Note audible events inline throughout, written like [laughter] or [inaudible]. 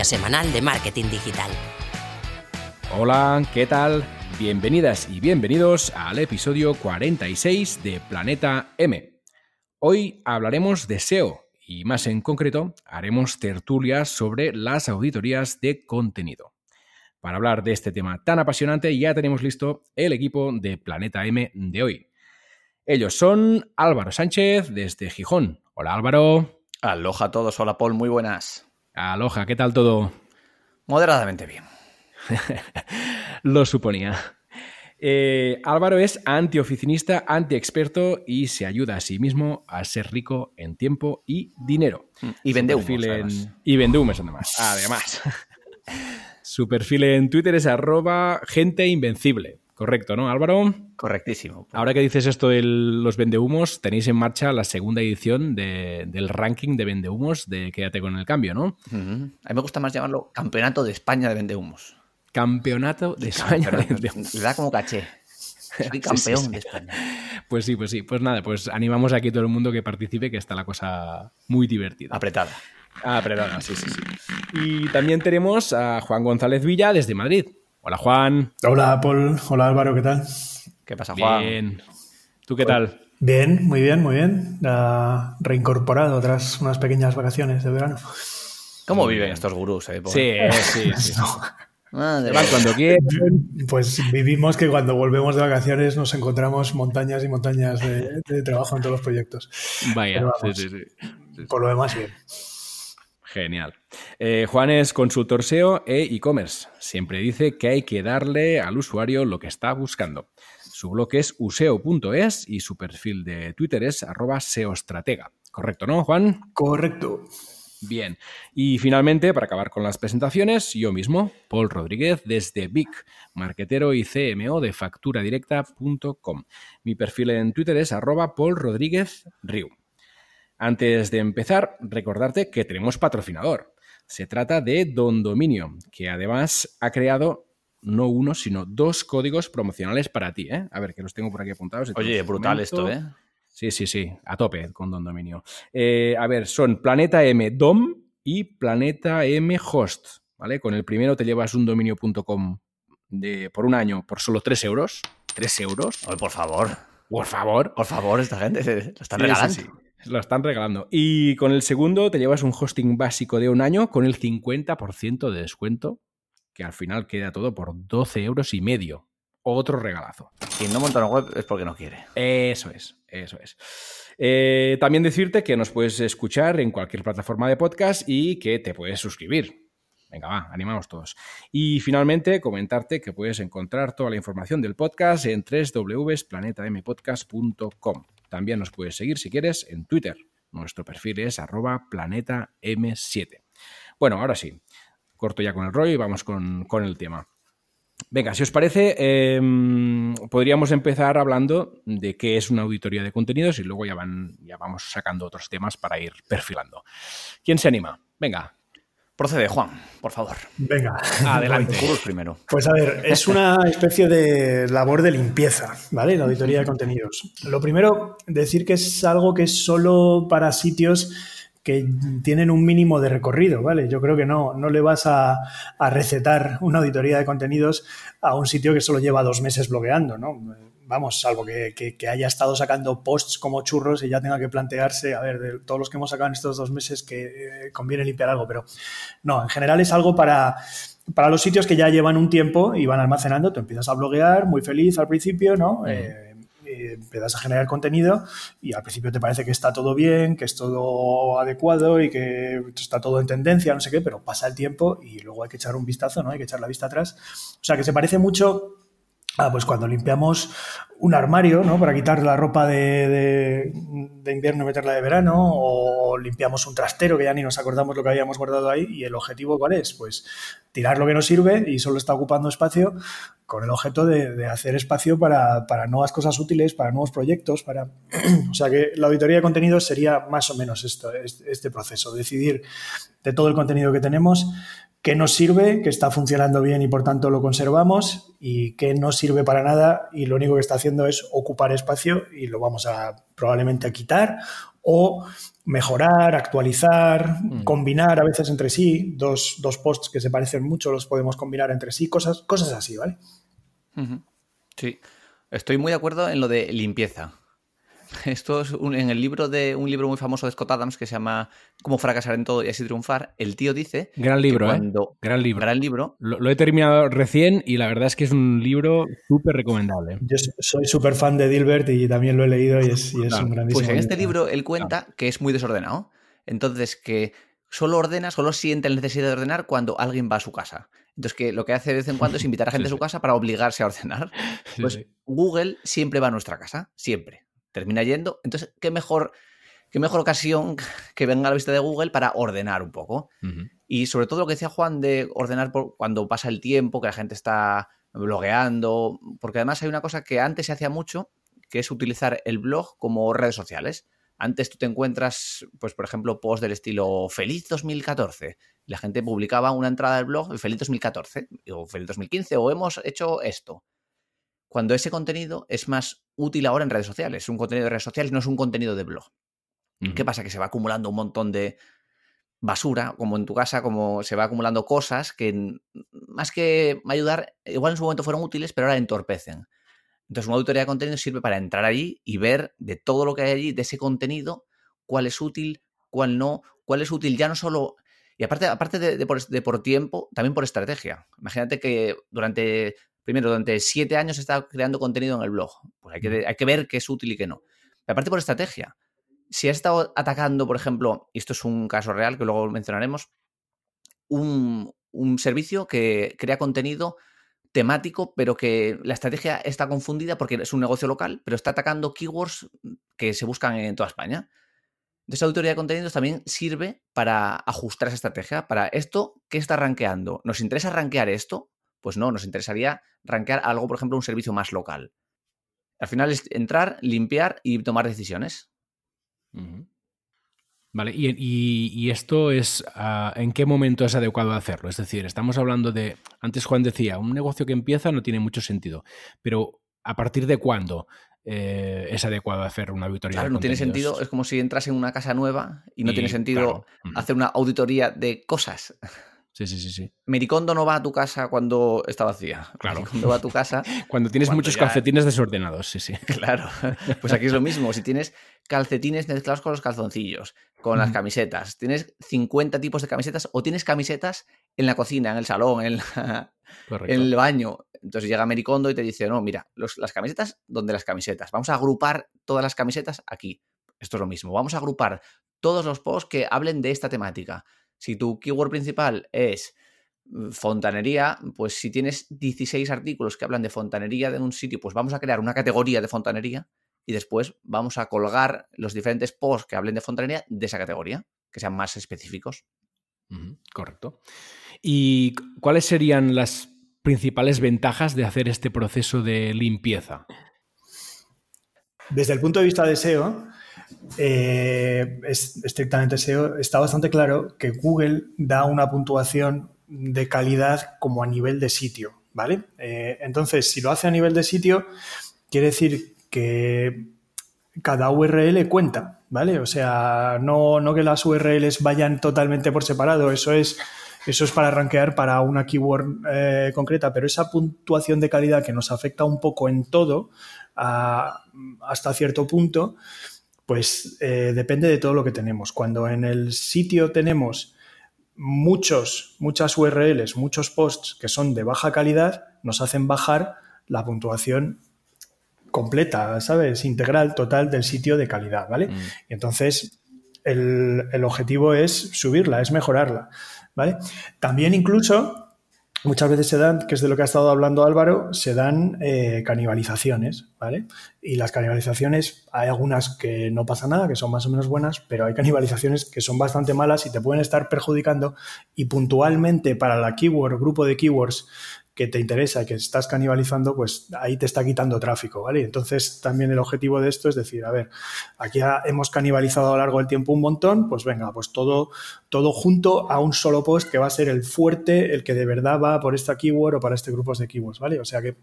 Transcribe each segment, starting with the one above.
Tertulia semanal de marketing digital. Hola, ¿qué tal? Bienvenidas y bienvenidos al episodio 46 de Planeta M. Hoy hablaremos de SEO y más en concreto haremos tertulias sobre las auditorías de contenido. Para hablar de este tema tan apasionante ya tenemos listo el equipo de Planeta M de hoy. Ellos son Álvaro Sánchez desde Gijón. Hola Álvaro. Aloha a todos, hola Paul, muy buenas. Aloha, ¿qué tal todo? Moderadamente bien. [laughs] Lo suponía. Eh, Álvaro es antioficinista, antiexperto y se ayuda a sí mismo a ser rico en tiempo y dinero. Y vende humos, en... Y vende humos, además. Además. [laughs] Su perfil en Twitter es arroba gente invencible. Correcto, ¿no, Álvaro? Correctísimo. Ahora que dices esto de los vendehumos, tenéis en marcha la segunda edición del ranking de vendehumos de Quédate con el cambio, ¿no? A mí me gusta más llamarlo Campeonato de España de vendehumos. Campeonato de España. Le da como caché. [laughs] Soy campeón de España. Pues sí, pues sí. Pues nada, pues animamos aquí a todo el mundo que participe, que está la cosa muy divertida. Apretada. Apretada, sí, sí, sí. Y también tenemos a Juan González Villa desde Madrid. Hola, Juan. Hola, Paul. Hola, Álvaro, ¿qué tal? ¿Qué pasa, Juan? Bien. ¿Tú qué tal? Bien, muy bien, muy bien. reincorporado tras unas pequeñas vacaciones de verano. ¿Cómo viven estos gurús? Eh, sí, sí, [laughs] sí. cuando quieren. Pues vivimos que cuando volvemos de vacaciones nos encontramos montañas y montañas de, trabajo en todos los proyectos. Vaya, sí, sí, sí, Por lo demás, bien. Genial. Eh, Juan es consultor SEO e e-commerce. Siempre dice que hay que darle al usuario lo que está buscando. Su blog es useo.es y su perfil de Twitter es arroba seostratega. ¿Correcto, no, Juan? Correcto. Bien. Y finalmente, para acabar con las presentaciones, yo mismo, Paul Rodríguez, desde Vic, marquetero y CMO de facturadirecta.com. Mi perfil en Twitter es arroba Paul Rodríguez Riu. Antes de empezar, recordarte que tenemos patrocinador. Se trata de Don Dominio, que además ha creado no uno, sino dos códigos promocionales para ti. ¿eh? A ver, que los tengo por aquí apuntados. Oye, brutal esto, ¿eh? Sí, sí, sí, a tope con Don Dominio. Eh, a ver, son Planeta M Dom y Planeta M Host. ¿Vale? Con el primero te llevas un dominio.com por un año por solo 3 euros. 3 euros. Oye, por favor. Por favor. Por favor, esta gente lo están regalando. Sí, sí. Lo están regalando. Y con el segundo te llevas un hosting básico de un año con el 50% de descuento, que al final queda todo por 12 euros y medio. Otro regalazo. Si no monta una web es porque no quiere. Eso es, eso es. Eh, también decirte que nos puedes escuchar en cualquier plataforma de podcast y que te puedes suscribir. Venga, va, animamos todos. Y finalmente, comentarte que puedes encontrar toda la información del podcast en www.planetampodcast.com. También nos puedes seguir si quieres en Twitter. Nuestro perfil es arroba planetam7. Bueno, ahora sí, corto ya con el rollo y vamos con, el tema. Venga, si os parece, em, podríamos empezar hablando de qué es una auditoría de contenidos y luego ya, van, ya vamos sacando otros temas para ir perfilando. ¿Quién se anima? Venga, Procede, Juan, por favor. Venga, adelante. primero. Pues a ver, es una especie de labor de limpieza, ¿vale? La auditoría de contenidos. Lo primero, decir que es algo que es solo para sitios que tienen un mínimo de recorrido, ¿vale? Yo creo que no, no le vas a, a recetar una auditoría de contenidos a un sitio que solo lleva dos meses bloqueando, ¿no? Vamos, salvo que, haya estado sacando posts como churros y ya tenga que plantearse, a ver, de todos los que hemos sacado en estos dos meses que eh, conviene limpiar algo, pero no, en general es algo para, para los sitios que ya llevan un tiempo y van almacenando, tú empiezas a bloguear muy feliz al principio, ¿no? Eh, empiezas a generar contenido y al principio te parece que está todo bien, que es todo adecuado y que está todo en tendencia, no sé qué, pero pasa el tiempo y luego hay que echar un vistazo, ¿no? Hay que echar la vista atrás. O sea, que se parece mucho Ah, pues cuando limpiamos un armario, ¿no? Para quitar la ropa de, invierno y meterla de verano, o limpiamos un trastero que ya ni nos acordamos lo que habíamos guardado ahí, y el objetivo cuál es? Pues tirar lo que no sirve y solo está ocupando espacio con el objeto de, hacer espacio para, nuevas cosas útiles, para nuevos proyectos, para... [clears throat] o sea que la auditoría de contenidos sería más o menos esto, este proceso, decidir de todo el contenido que tenemos, qué nos sirve, que está funcionando bien y por tanto lo conservamos, y qué no sirve para nada y lo único que está haciendo es ocupar espacio y lo vamos a probablemente a quitar o mejorar, actualizar, mm. combinar a veces entre sí, dos, dos, posts que se parecen mucho los podemos combinar entre sí, cosas, cosas así, ¿vale? Sí, estoy muy de acuerdo en lo de limpieza. [laughs] Esto es en el libro de un libro muy famoso de Scott Adams que se llama Cómo fracasar en todo y así triunfar. El tío dice. Gran libro, ¿eh? Gran libro. Gran libro. Lo, he terminado recién y la verdad es que es un libro súper recomendable. Yo soy súper fan de Dilbert y también lo he leído y es, un grandísimo. Pues en este libro él cuenta que es muy desordenado. Entonces, que solo ordena, solo siente la necesidad de ordenar cuando alguien va a su casa. Entonces, que lo que hace de vez en cuando es invitar a [laughs] gente a su casa para obligarse a ordenar. [laughs] Pues Google siempre va a nuestra casa, siempre termina yendo. Entonces, ¿qué mejor, qué mejor ocasión [laughs] que venga a la vista de Google para ordenar un poco? Y sobre todo lo que decía Juan de ordenar por, cuando pasa el tiempo, que la gente está blogueando, porque además hay una cosa que antes se hacía mucho, que es utilizar el blog como redes sociales. Antes tú te encuentras, pues por ejemplo, post del estilo Feliz 2014. La gente publicaba una entrada del blog Feliz 2014 o Feliz 2015 o hemos hecho esto cuando ese contenido es más útil ahora en redes sociales. Un contenido de redes sociales no es un contenido de blog. ¿Qué pasa? Que se va acumulando un montón de basura, como en tu casa, como se va acumulando cosas que más que ayudar, igual en su momento fueron útiles, pero ahora entorpecen. Entonces, una auditoría de contenido sirve para entrar allí y ver de todo lo que hay allí, de ese contenido, cuál es útil, cuál no, cuál es útil ya no solo... Y aparte, aparte de, por, tiempo, también por estrategia. Imagínate que durante primero, durante siete años he estado creando contenido en el blog. Pues hay que, hay que ver qué es útil y qué no. Pero aparte por estrategia. Si has estado atacando, por ejemplo, y esto es un caso real que luego mencionaremos, un, servicio que crea contenido temático, pero que la estrategia está confundida porque es un negocio local, pero está atacando keywords que se buscan en toda España. Entonces, la auditoría de contenidos también sirve para ajustar esa estrategia. Para esto, ¿qué está rankeando? ¿Nos interesa rankear esto? Pues no, nos interesaría rankear algo, por ejemplo, un servicio más local. Al final es entrar, limpiar y tomar decisiones. Vale, y, esto es, ah, ¿en qué momento es adecuado hacerlo? Es decir, estamos hablando de, antes Juan decía, un negocio que empieza no tiene mucho sentido, pero ¿a partir de cuándo eh, es adecuado hacer una auditoría? Claro, no tiene sentido, es como si entras en una casa nueva y no tiene sentido hacer una auditoría de cosas. [laughs] Sí, sí, sí, sí. Mericondo no va a tu casa cuando está vacía. Claro. Cuando va a tu casa. [laughs] cuando tienes muchos calcetines desordenados, sí, sí. [laughs] Claro. Pues aquí es lo mismo. Si tienes calcetines mezclados con los calzoncillos, con las camisetas, tienes 50 tipos de camisetas o tienes camisetas en la cocina, en el salón, en, el baño. Entonces llega Mericondo y te dice, no, mira, las camisetas, ¿dónde las camisetas? Vamos a agrupar todas las camisetas aquí. Esto es lo mismo. Vamos a agrupar todos los posts que hablen de esta temática. Si tu keyword principal es mm, fontanería, pues si tienes 16 artículos que hablan de fontanería en un sitio, pues vamos a crear una categoría de fontanería y después vamos a colgar los diferentes posts que hablen de fontanería de esa categoría, que sean más específicos. correcto. ¿Y cuáles serían las principales ventajas de hacer este proceso de limpieza? Desde el punto de vista de SEO, eh, es estrictamente SEO, está bastante claro que Google da una puntuación de calidad como a nivel de sitio, ¿vale? Eh, entonces, si lo hace a nivel de sitio, quiere decir que cada URL cuenta, ¿vale? O sea, no, no que las URLs vayan totalmente por separado, eso es, eso es para rankear para una keyword eh, concreta, pero esa puntuación de calidad que nos afecta un poco en todo, hasta cierto punto, pues eh, depende de todo lo que tenemos. Cuando en el sitio tenemos muchos, muchas URLs, muchos posts que son de baja calidad, nos hacen bajar la puntuación completa, ¿sabes? Integral, total del sitio de calidad, ¿vale? Mm. Y entonces el, el, objetivo es subirla, es mejorarla, ¿vale? También incluso muchas veces se dan, que es de lo que ha estado hablando Álvaro, se dan eh, canibalizaciones, ¿vale? Y las canibalizaciones, hay algunas que no pasa nada, que son más o menos buenas, pero hay canibalizaciones que son bastante malas y te pueden estar perjudicando y puntualmente para la keyword, grupo de keywords que te interesa que estás canibalizando, pues ahí te está quitando tráfico, ¿vale? Entonces también el objetivo de esto es decir, a ver, aquí hemos canibalizado a lo largo del tiempo un montón, pues venga, pues todo, todo junto a un solo post que va a ser el fuerte, el que de verdad va por esta keyword o para este grupo de keywords, ¿vale? O sea que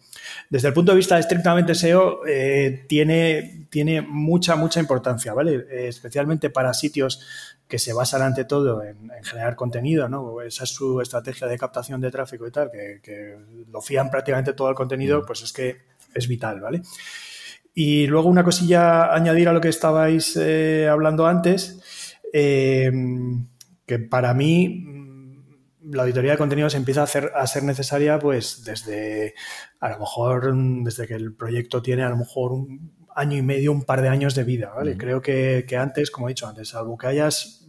desde el punto de vista estrictamente SEO eh, tiene, tiene mucha, mucha importancia, ¿vale? Eh, especialmente para sitios que se basan ante todo en, generar contenido, ¿no? Esa es su estrategia de captación de tráfico y tal, que, lo fían prácticamente todo el contenido, pues es que es vital, ¿vale? Y luego una cosilla añadir a lo que estabais eh, hablando antes, eh, que para mí mm, la auditoría de contenidos empieza a, hacer, a ser necesaria pues desde, a lo mejor, desde que el proyecto tiene a lo mejor un, año y medio, un par de años de vida, ¿vale? Creo que, antes, como he dicho antes, salvo que hayas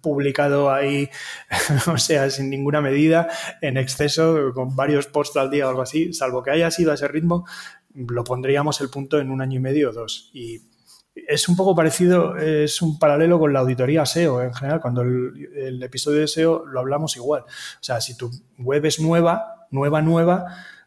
publicado ahí, [laughs] o sea, sin ninguna medida, en exceso, con varios posts al día o algo así, salvo que hayas ido a ese ritmo, lo pondríamos el punto en un año y medio o dos. Y es un poco parecido, es un paralelo con la auditoría SEO en general. Cuando el, el episodio de SEO lo hablamos igual. O sea, si tu web es nueva, nueva, nueva,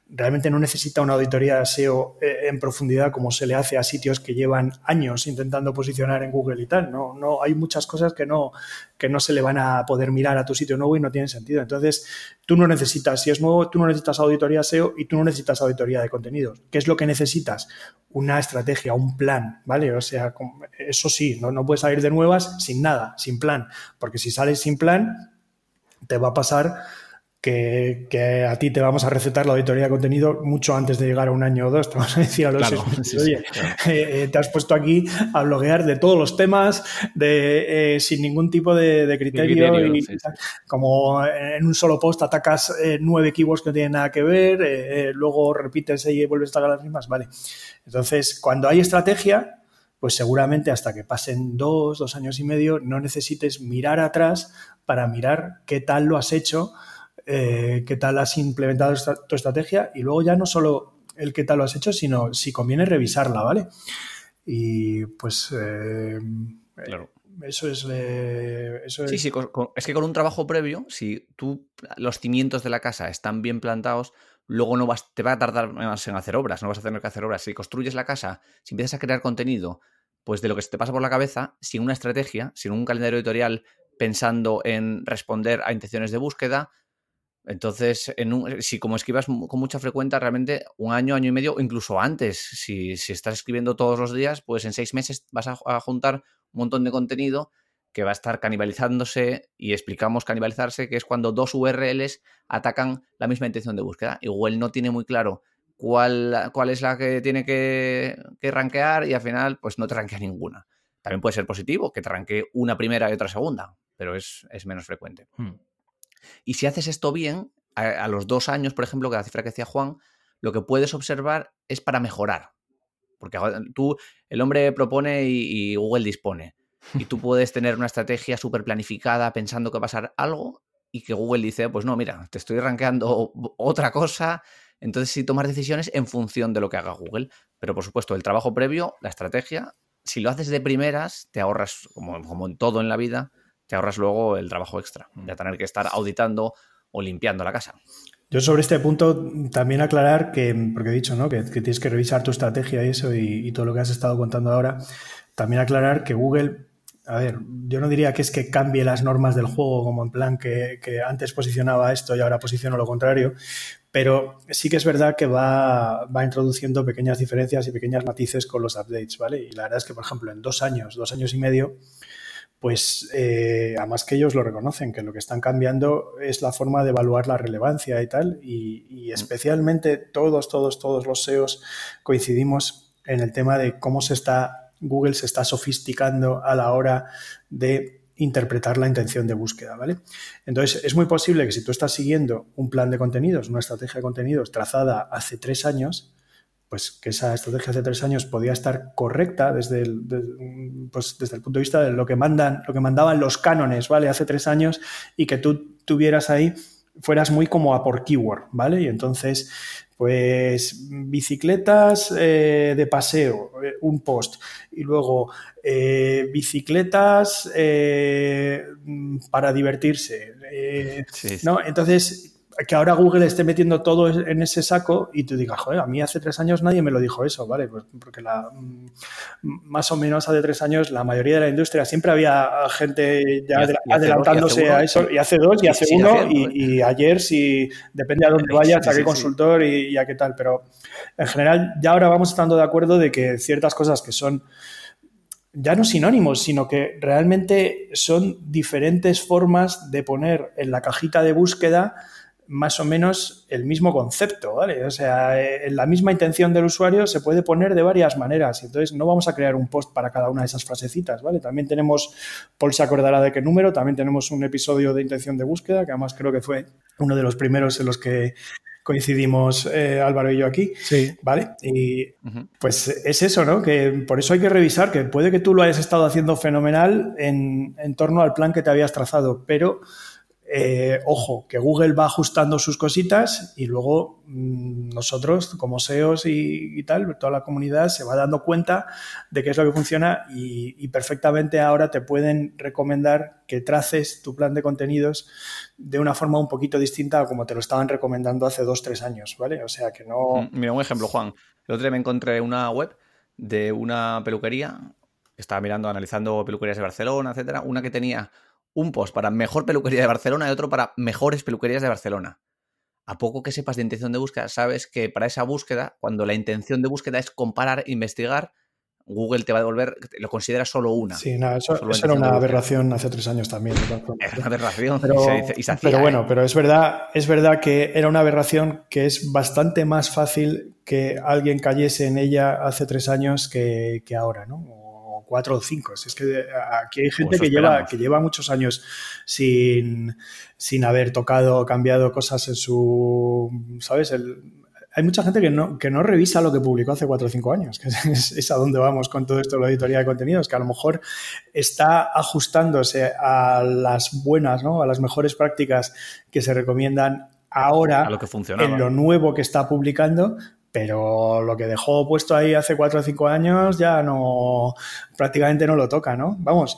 realmente no necesita una auditoría SEO eh, en profundidad como se le hace a sitios que llevan años intentando posicionar en Google y tal. No, no, hay muchas cosas que no, que no se le van a poder mirar a tu sitio nuevo y no tienen sentido. Entonces, tú no necesitas, si es nuevo, tú no necesitas auditoría SEO y tú no necesitas auditoría de contenidos. ¿Qué es lo que necesitas? Una estrategia, un plan, ¿vale? O sea, eso sí, no, no puedes salir de nuevas sin nada, sin plan, porque si sales sin plan, te va a pasar que, a ti te vamos a recetar la auditoría de contenido mucho antes de llegar a un año o dos. Te vamos a decir a los oye, [laughs] eh, eh, te has puesto aquí a bloguear de todos los temas, de, eh, sin ningún tipo de, criterio. como en un solo post atacas nueve keywords que no tienen nada que ver, luego repites y vuelves a atacar las mismas. Vale. Entonces, cuando hay estrategia, pues seguramente hasta que pasen dos, dos años y medio, no necesites mirar atrás para mirar qué tal lo has hecho eh, qué tal has implementado tu estrategia y luego ya no solo el qué tal lo has hecho, sino si conviene revisarla, ¿vale? Y pues eh, claro. eso es... Eh, sí, sí, es que con un trabajo previo, si tú los cimientos de la casa están bien plantados, luego no vas, te va a tardar más en hacer obras, no vas a tener que hacer obras. Si construyes la casa, si empiezas a crear contenido, pues de lo que se te pasa por la cabeza, sin una estrategia, sin un calendario editorial pensando en responder a intenciones de búsqueda, entonces, en si como escribas con mucha frecuencia, realmente un año, año y medio, incluso antes, si, estás escribiendo todos los días, pues en seis meses vas a, juntar un montón de contenido que va a estar canibalizándose y explicamos canibalizarse, que es cuando dos URLs atacan la misma intención de búsqueda. Google no tiene muy claro cuál, cuál es la que tiene que, que rankear y al final pues no te rankea ninguna. También puede ser positivo que te ranquee una primera y otra segunda, pero es, menos frecuente. Hmm. Y si haces esto bien, a, los dos años, por ejemplo, que la cifra que decía Juan, lo que puedes observar es para mejorar. Porque tú, el hombre propone y, Google dispone. Y tú [laughs] puedes tener una estrategia súper planificada pensando que va a pasar algo y que Google dice, pues no, mira, te estoy rankeando otra cosa. Entonces sí tomar decisiones en función de lo que haga Google. Pero por supuesto, el trabajo previo, la estrategia, si lo haces de primeras, te ahorras, como, como en todo en la vida, te ahorras luego el trabajo extra de mm. tener que estar auditando o limpiando la casa. Yo sobre este punto también aclarar que, porque he dicho ¿no? que, tienes que revisar tu estrategia y eso y, todo lo que has estado contando ahora, también aclarar que Google, a ver, yo no diría que es que cambie las normas del juego como en plan que, antes posicionaba esto y ahora posiciono lo contrario, pero sí que es verdad que va, va, introduciendo pequeñas diferencias y pequeños matices con los updates, ¿vale? Y la verdad es que, por ejemplo, en dos años, dos años y medio, pues eh, además que ellos lo reconocen, que lo que están cambiando es la forma de evaluar la relevancia y tal, y, mm. especialmente todos, todos, todos los SEOs coincidimos en el tema de cómo se está, Google se está sofisticando a la hora de interpretar la intención de búsqueda, ¿vale? Entonces, es muy posible que si tú estás siguiendo un plan de contenidos, una estrategia de contenidos trazada hace tres años, pues que esa estrategia hace tres años podía estar correcta desde el, pues desde el punto de vista de lo que mandan, lo que mandaban los cánones, ¿vale? Hace tres años y que tú tuvieras ahí, fueras muy como a por keyword, ¿vale? Y entonces, pues bicicletas eh, de paseo, eh, un post, y luego eh, bicicletas para divertirse, ¿no? Entonces que ahora Google esté metiendo todo en ese saco y tú digas, joder, a mí hace tres años nadie me lo dijo eso, ¿vale? Pues porque la, mm, más o menos hace tres años la mayoría de la industria siempre había gente ya adelantándose a eso, y hace dos, y hace uno, y, ayer, si depende a dónde vayas, a qué consultor y, y a qué tal, pero en general ya ahora vamos estando de acuerdo de que ciertas cosas que son ya no sinónimos, sino que realmente son diferentes formas de poner en la cajita de búsqueda más o menos el mismo concepto, ¿vale? O sea, en la misma intención del usuario se puede poner de varias maneras. Entonces, no vamos a crear un post para cada una de esas frasecitas, ¿vale? También tenemos, Paul se acordará de qué número, también tenemos un episodio de intención de búsqueda, que además creo que fue uno de los primeros en los que coincidimos eh, Álvaro y yo aquí. Sí. ¿Vale? Y pues es eso, ¿no? Que por eso hay que revisar, que puede que tú lo hayas estado haciendo fenomenal en, en torno al plan que te habías trazado, pero eh, ojo, que Google va ajustando sus cositas y luego mm, nosotros, como SEOs y, tal, toda la comunidad se va dando cuenta de qué es lo que funciona y, perfectamente ahora te pueden recomendar que traces tu plan de contenidos de una forma un poquito distinta a como te lo estaban recomendando hace dos, tres años, ¿vale? O sea que no... Mira, un ejemplo, Juan. El otro día me encontré una web de una peluquería, estaba mirando, analizando peluquerías de Barcelona, etcétera, una que tenía un post para mejor peluquería de Barcelona y otro para mejores peluquerías de Barcelona. A poco que sepas de intención de búsqueda, sabes que para esa búsqueda, cuando la intención de búsqueda es comparar, investigar, Google te va a devolver, lo considera solo una. Sí, no, eso, era una aberración hace tres años también. [laughs] Era una aberración pero, pero bueno, ¿eh? pero es verdad, es verdad que era una aberración que es bastante más fácil que alguien cayese en ella hace tres años que, que ahora, ¿no? Cuatro o cinco. Es que aquí hay gente que lleva, que lleva muchos años sin, sin haber tocado o cambiado cosas en su, ¿sabes? hay mucha gente que no, que no revisa lo que publicó hace cuatro o cinco años, que [laughs] es, a donde vamos con todo esto de la editoría de contenidos, que a lo mejor está ajustándose a las buenas, ¿no? a las mejores prácticas que se recomiendan ahora lo que en lo nuevo que está publicando, pero lo que dejó puesto ahí hace cuatro o cinco años ya no, prácticamente no lo toca, ¿no? Vamos,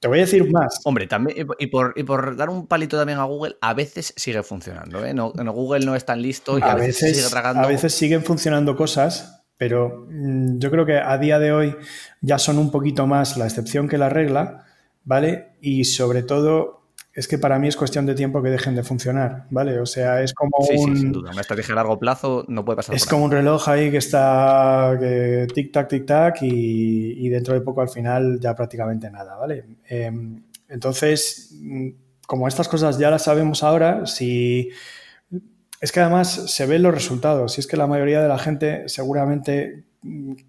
te voy a decir más. Hombre, también, y por, y por dar un palito también a Google, a veces sigue funcionando, ¿eh? No, Google no es tan listo y a, veces, sigue tragando. A veces siguen funcionando cosas, pero mm, yo creo que a día de hoy ya son un poquito más la excepción que la regla, ¿vale? Y sobre todo es que para mí es cuestión de tiempo que dejen de funcionar, ¿vale? O sea, es como un... Sí, sin duda. Una estrategia a largo plazo no puede pasar. Es como un reloj ahí que está tic-tac, tic-tac y, dentro de poco al final ya prácticamente nada, ¿vale? Em, entonces, mm, como estas cosas ya las sabemos ahora, si... Es que además se ven los resultados. Si es que la mayoría de la gente seguramente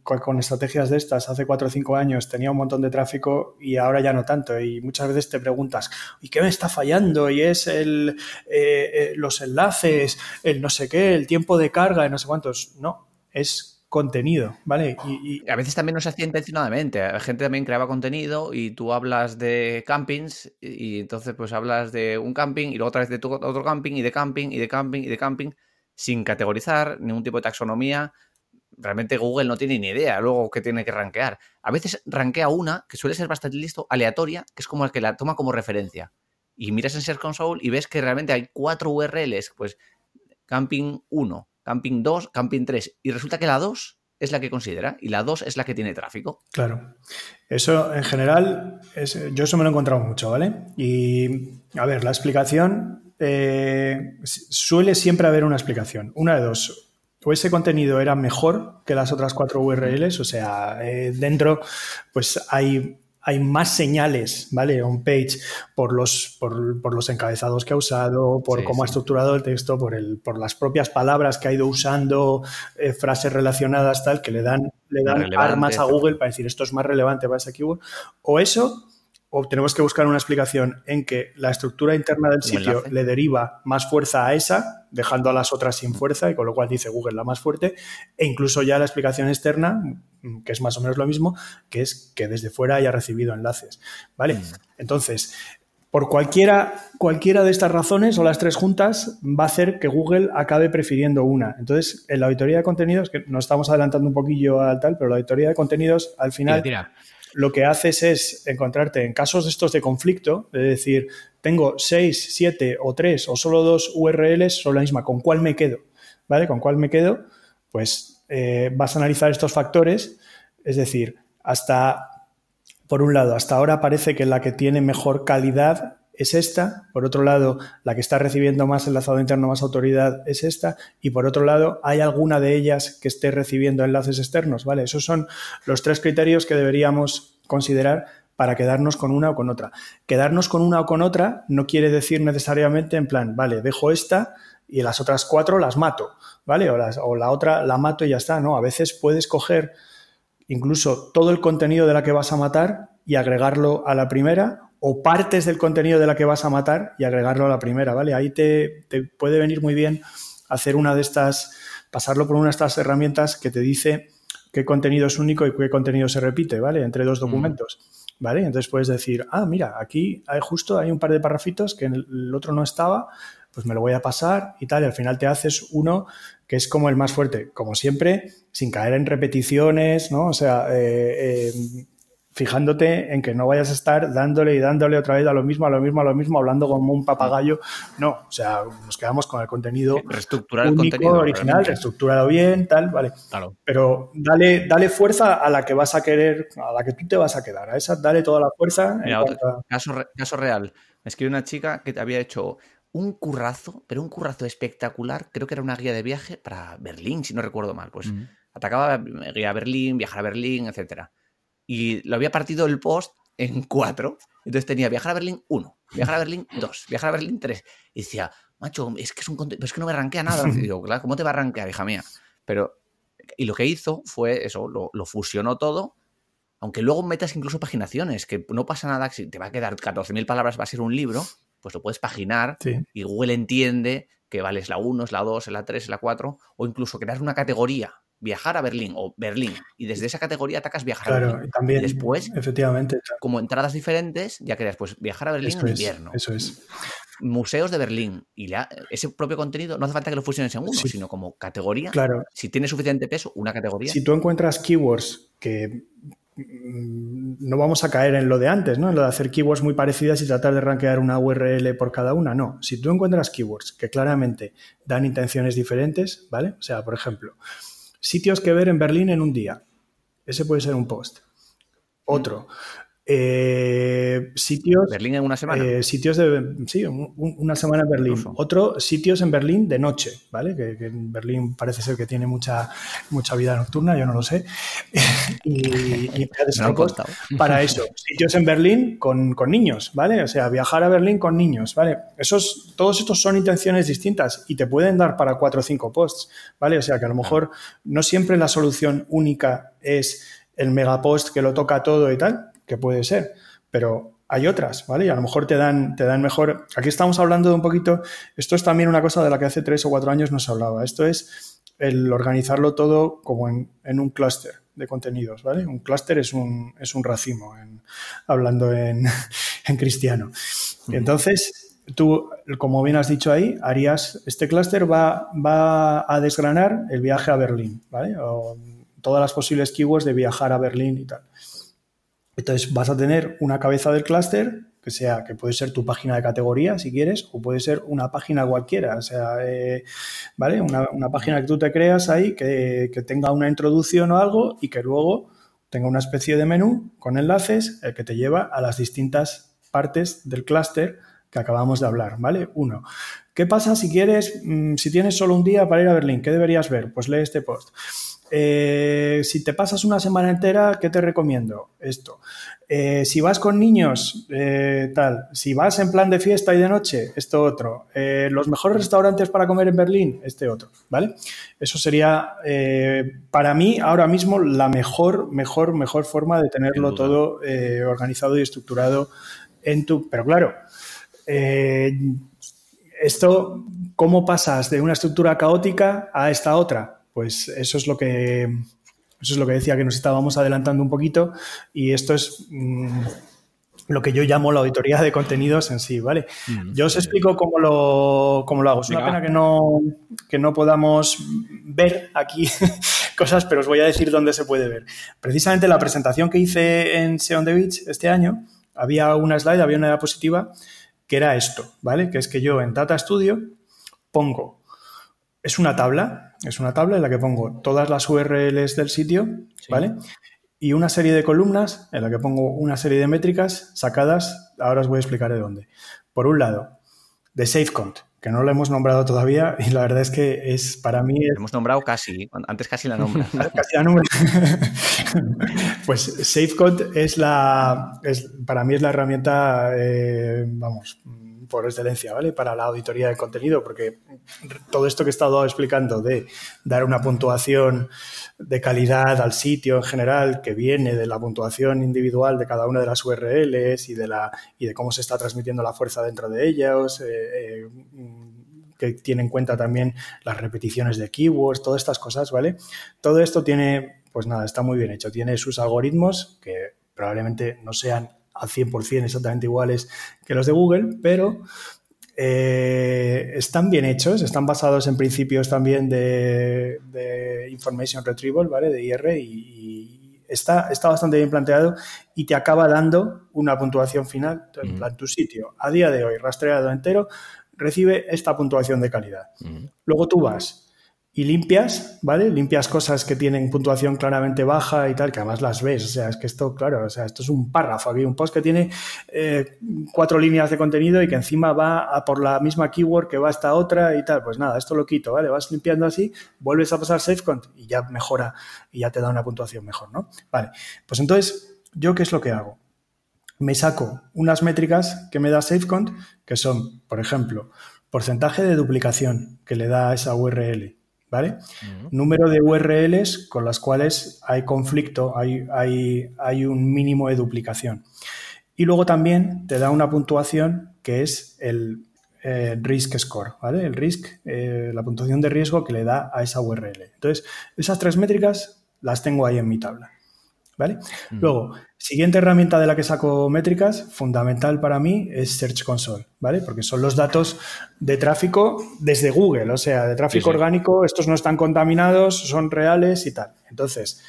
con, estrategias de estas hace cuatro o cinco años tenía un montón de tráfico y ahora ya no tanto. Y muchas veces te preguntas, ¿y qué me está fallando? Y es el, eh, eh, los enlaces, el no sé qué, el tiempo de carga y no sé cuántos. No, es contenido, ¿vale? Y, a veces también no se hacía intencionadamente. La gente también creaba contenido y tú hablas de campings y, entonces pues hablas de un camping y luego otra vez de otro camping y de camping y de camping y de camping sin categorizar ningún tipo de taxonomía realmente Google no tiene ni idea luego que tiene que rankear. A veces rankea una, que suele ser bastante listo, aleatoria, que es como la que la toma como referencia. Y miras en Search Console y ves que realmente hay cuatro URLs, pues Camping 1, Camping 2, Camping 3. Y resulta que la 2 es la que considera y la 2 es la que tiene tráfico. Claro. Eso en general, es, yo eso me lo he encontrado mucho, ¿vale? Y a ver, la explicación, eh, suele siempre haber una explicación. Una de dos o ese contenido era mejor que las otras cuatro URLs, o sea, eh, dentro pues hay, hay más señales, ¿vale? On page por los, por, los encabezados que ha usado, por cómo ha estructurado el texto, por, el, por las propias palabras que ha ido usando, eh, frases relacionadas, tal, que le dan, le dan armas a Google para decir esto es más relevante para ese keyword. O eso o tenemos que buscar una explicación en que la estructura interna del sitio le deriva más fuerza a esa, dejando a las otras sin fuerza, y con lo cual dice Google la más fuerte, e incluso ya la explicación externa, que es más o menos lo mismo, que es que desde fuera haya recibido enlaces. ¿Vale? Mm. Entonces, por cualquiera, cualquiera de estas razones o las tres juntas va a hacer que Google acabe prefiriendo una. Entonces, en la auditoría de contenidos, que nos estamos adelantando un poquillo al tal, pero la auditoría de contenidos al final lo que haces es encontrarte en casos de estos de conflicto, es decir, tengo 6, 7 o 3 o solo dos URLs sobre la misma, ¿con cuál me quedo? ¿Vale? ¿Con cuál me quedo? Pues eh, vas a analizar estos factores, es decir, hasta, por un lado, hasta ahora parece que la que tiene mejor calidad es esta, por otro lado, la que está recibiendo más enlazado interno, más autoridad es esta, y por otro lado, ¿hay alguna de ellas que esté recibiendo enlaces externos? ¿Vale? Esos son los tres criterios que deberíamos considerar para quedarnos con una o con otra. Quedarnos con una o con otra no quiere decir necesariamente en plan, vale, dejo esta y las otras cuatro las mato, ¿vale? O, o la otra la mato y ya está, ¿no? A veces puedes coger incluso todo el contenido de la que vas a matar y agregarlo a la primera o partes del contenido de la que vas a matar y agregarlo a la primera, ¿vale? Ahí te, puede venir muy bien hacer una de estas, pasarlo por una de estas herramientas que te dice qué contenido es único y qué contenido se repite, ¿vale? Entre dos documentos, ¿vale? Entonces puedes decir, ah, mira, aquí hay justo hay un par de parrafitos que en el otro no estaba, pues me lo voy a pasar y tal, y al final te haces uno que es como el más fuerte, como siempre, sin caer en repeticiones, ¿no? O sea, eh, eh, fijándote en que no vayas a estar dándole y dándole otra vez a lo mismo, a lo mismo, a lo mismo, hablando como un papagayo. No, o sea, nos quedamos con el contenido reestructurar único, el contenido, original, reestructurado bien, tal, vale. Claro. Pero dale, dale fuerza a la que vas a querer, a la que tú te vas a quedar. A esa dale toda la fuerza. caso, caso real. Me escribe una chica que te había hecho un currazo, pero un currazo espectacular. Creo que era una guía de viaje para Berlín, si no recuerdo mal. Pues atacaba guía a Berlín, viajar a Berlín, etcétera y lo había partido el post en cuatro. Entonces tenía viajar a Berlín 1, viajar a Berlín 2, viajar a Berlín 3. Y decía, macho, es que es un es que no me arranquea nada. Y [laughs] digo, claro, ¿cómo te va a arranquear, hija mía? Pero, y lo que hizo fue eso, lo, fusionó todo. Aunque luego metas incluso paginaciones, que no pasa nada, si te va a quedar 14.000 palabras, va a ser un libro, pues lo puedes paginar y Google entiende que vale es la 1, es la 2, es la 3, es la 4, o incluso crear una categoría viajar a Berlín o Berlín y desde esa categoría atacas viajar a Berlín. También, y después, efectivamente, como entradas diferentes, ya creas, pues viajar a Berlín en invierno. Eso es. Museos de Berlín y ese propio contenido no hace falta que lo fusiones en uno, sino como categoría. Claro. Si tiene suficiente peso, una categoría. Si tú encuentras keywords que mm, no vamos a caer en lo de antes, ¿no? En lo de hacer keywords muy parecidas y tratar de rankear una URL por cada una. No. Si tú encuentras keywords que claramente dan intenciones diferentes, ¿vale? O sea, por ejemplo, Sitios que ver en Berlín en un día. Ese puede ser un post. Otro. Eh, sitios. Berlín en una semana. Eh, sitios de. Sí, una semana en Berlín. Otro, sitios en Berlín de noche, ¿vale? Que, en Berlín parece ser que tiene mucha, mucha vida nocturna, yo no lo sé. [laughs] y, y [laughs] [laughs] para eso. Sitios en Berlín con, con, niños, ¿vale? O sea, viajar a Berlín con niños, ¿vale? Esos, todos estos son intenciones distintas y te pueden dar para cuatro o cinco posts, ¿vale? O sea, que a lo mejor no siempre la solución única es el megapost que lo toca todo y tal, que puede ser, pero hay otras, ¿vale? Y a lo mejor te dan, te dan mejor. Aquí estamos hablando de un poquito, esto es también una cosa de la que hace tres o cuatro años nos hablaba. Esto es el organizarlo todo como en, un clúster de contenidos, ¿vale? Un clúster es un, es un racimo, hablando en, [laughs] cristiano. Entonces, tú, como bien has dicho ahí, harías, este clúster va, va a desgranar el viaje a Berlín, ¿vale? O todas las posibles keywords de viajar a Berlín y tal. Entonces vas a tener una cabeza del clúster que sea, que puede ser tu página de categoría si quieres, o puede ser una página cualquiera, o sea, eh, ¿vale? Una, página que tú te creas ahí, que, tenga una introducción o algo y que luego tenga una especie de menú con enlaces el que te lleva a las distintas partes del clúster que acabamos de hablar, ¿vale? Uno. ¿Qué pasa si quieres, mm, si tienes solo un día para ir a Berlín? ¿Qué deberías ver? Pues lee este post. Eh, si te pasas una semana entera, ¿qué te recomiendo? Esto. Eh, si vas con niños, eh, tal. Si vas en plan de fiesta y de noche, esto otro. los mejores restaurantes para comer en Berlín, este otro. ¿Vale? Eso sería, para mí, ahora mismo, la mejor, mejor, mejor forma de tenerlo todo organizado y estructurado en tu. Pero claro, esto, ¿cómo pasas de una estructura caótica a esta otra? Pues eso es lo que eso es lo que decía que nos estábamos adelantando un poquito y esto es mm, lo que yo llamo la auditoría de contenidos en sí, ¿vale? Mm, yo os explico cómo lo, cómo lo hago. Es una pena que no, que no podamos ver aquí [laughs] cosas, pero os voy a decir dónde se puede ver. Precisamente la presentación que hice en Seon the Beach este año, había una slide, había una diapositiva que era esto, ¿vale? Que es que yo en Data Studio pongo, es una tabla, es una tabla en la que pongo todas las URLs del sitio, ¿vale? Y una serie de columnas en la que pongo una serie de métricas sacadas, ahora os voy a explicar de dónde. Por un lado, de SafeCont, que no lo hemos nombrado todavía y la verdad es que es para mí... Lo hemos nombrado casi, antes casi la nombra. [laughs] casi la nombra. [laughs] pues SafeCont es la, es, para mí es la herramienta, eh, vamos, por excelencia, ¿vale? Para la auditoría de contenido, porque todo esto que he estado explicando de dar una puntuación de calidad al sitio en general, que viene de la puntuación individual de cada una de las URLs y de, la, y de cómo se está transmitiendo la fuerza dentro de ellas, eh, eh, que tiene en cuenta también las repeticiones de keywords, todas estas cosas, ¿vale? Todo esto tiene, pues nada, está muy bien hecho, tiene sus algoritmos que probablemente no sean al 100% exactamente iguales que los de Google, pero eh, están bien hechos, están basados en principios también de, Information Retrieval, ¿vale? De IR y, está, está bastante bien planteado y te acaba dando una puntuación final. En plan, tu sitio a día de hoy rastreado entero recibe esta puntuación de calidad. Luego tú vas y limpias, ¿vale? Limpias cosas que tienen puntuación claramente baja y tal, que además las ves. O sea, es que esto, claro, o sea, esto es un párrafo aquí, un post que tiene eh, cuatro líneas de contenido y que encima va a por la misma keyword que va esta otra y tal. Pues nada, esto lo quito, ¿vale? Vas limpiando así, vuelves a pasar SafeCont y ya mejora y ya te da una puntuación mejor, ¿no? Vale, pues entonces, ¿yo qué es lo que hago? Me saco unas métricas que me da SafeCont, que son, por ejemplo, porcentaje de duplicación que le da a esa URL ¿vale? Número de URLs con las cuales hay conflicto, hay, hay, hay, un mínimo de duplicación. Y luego también te da una puntuación que es el eh, risk score, ¿vale? El risk, eh, la puntuación de riesgo que le da a esa URL. Entonces, esas tres métricas las tengo ahí en mi tabla. ¿Vale? Luego, siguiente herramienta de la que saco métricas, fundamental para mí, es Search Console, ¿vale? Porque son los datos de tráfico desde Google, o sea, de tráfico orgánico, estos no están contaminados, son reales y tal. Entonces,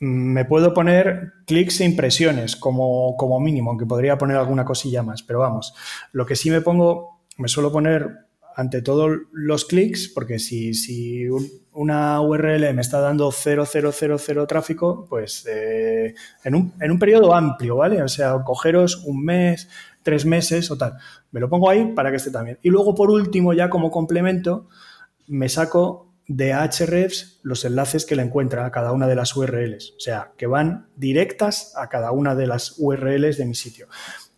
mm, me puedo poner clics e impresiones como, como mínimo, aunque podría poner alguna cosilla más, pero vamos, lo que sí me pongo, me suelo poner ante todos los clics, porque si, si una URL me está dando 0,000 tráfico, pues eh, en, un, en un periodo amplio, ¿vale? O sea, cogeros un mes, tres meses o tal. Me lo pongo ahí para que esté también. Y luego, por último, ya como complemento, me saco de Ahrefs los enlaces que le encuentra a cada una de las URLs. O sea, que van directas a cada una de las URLs de mi sitio.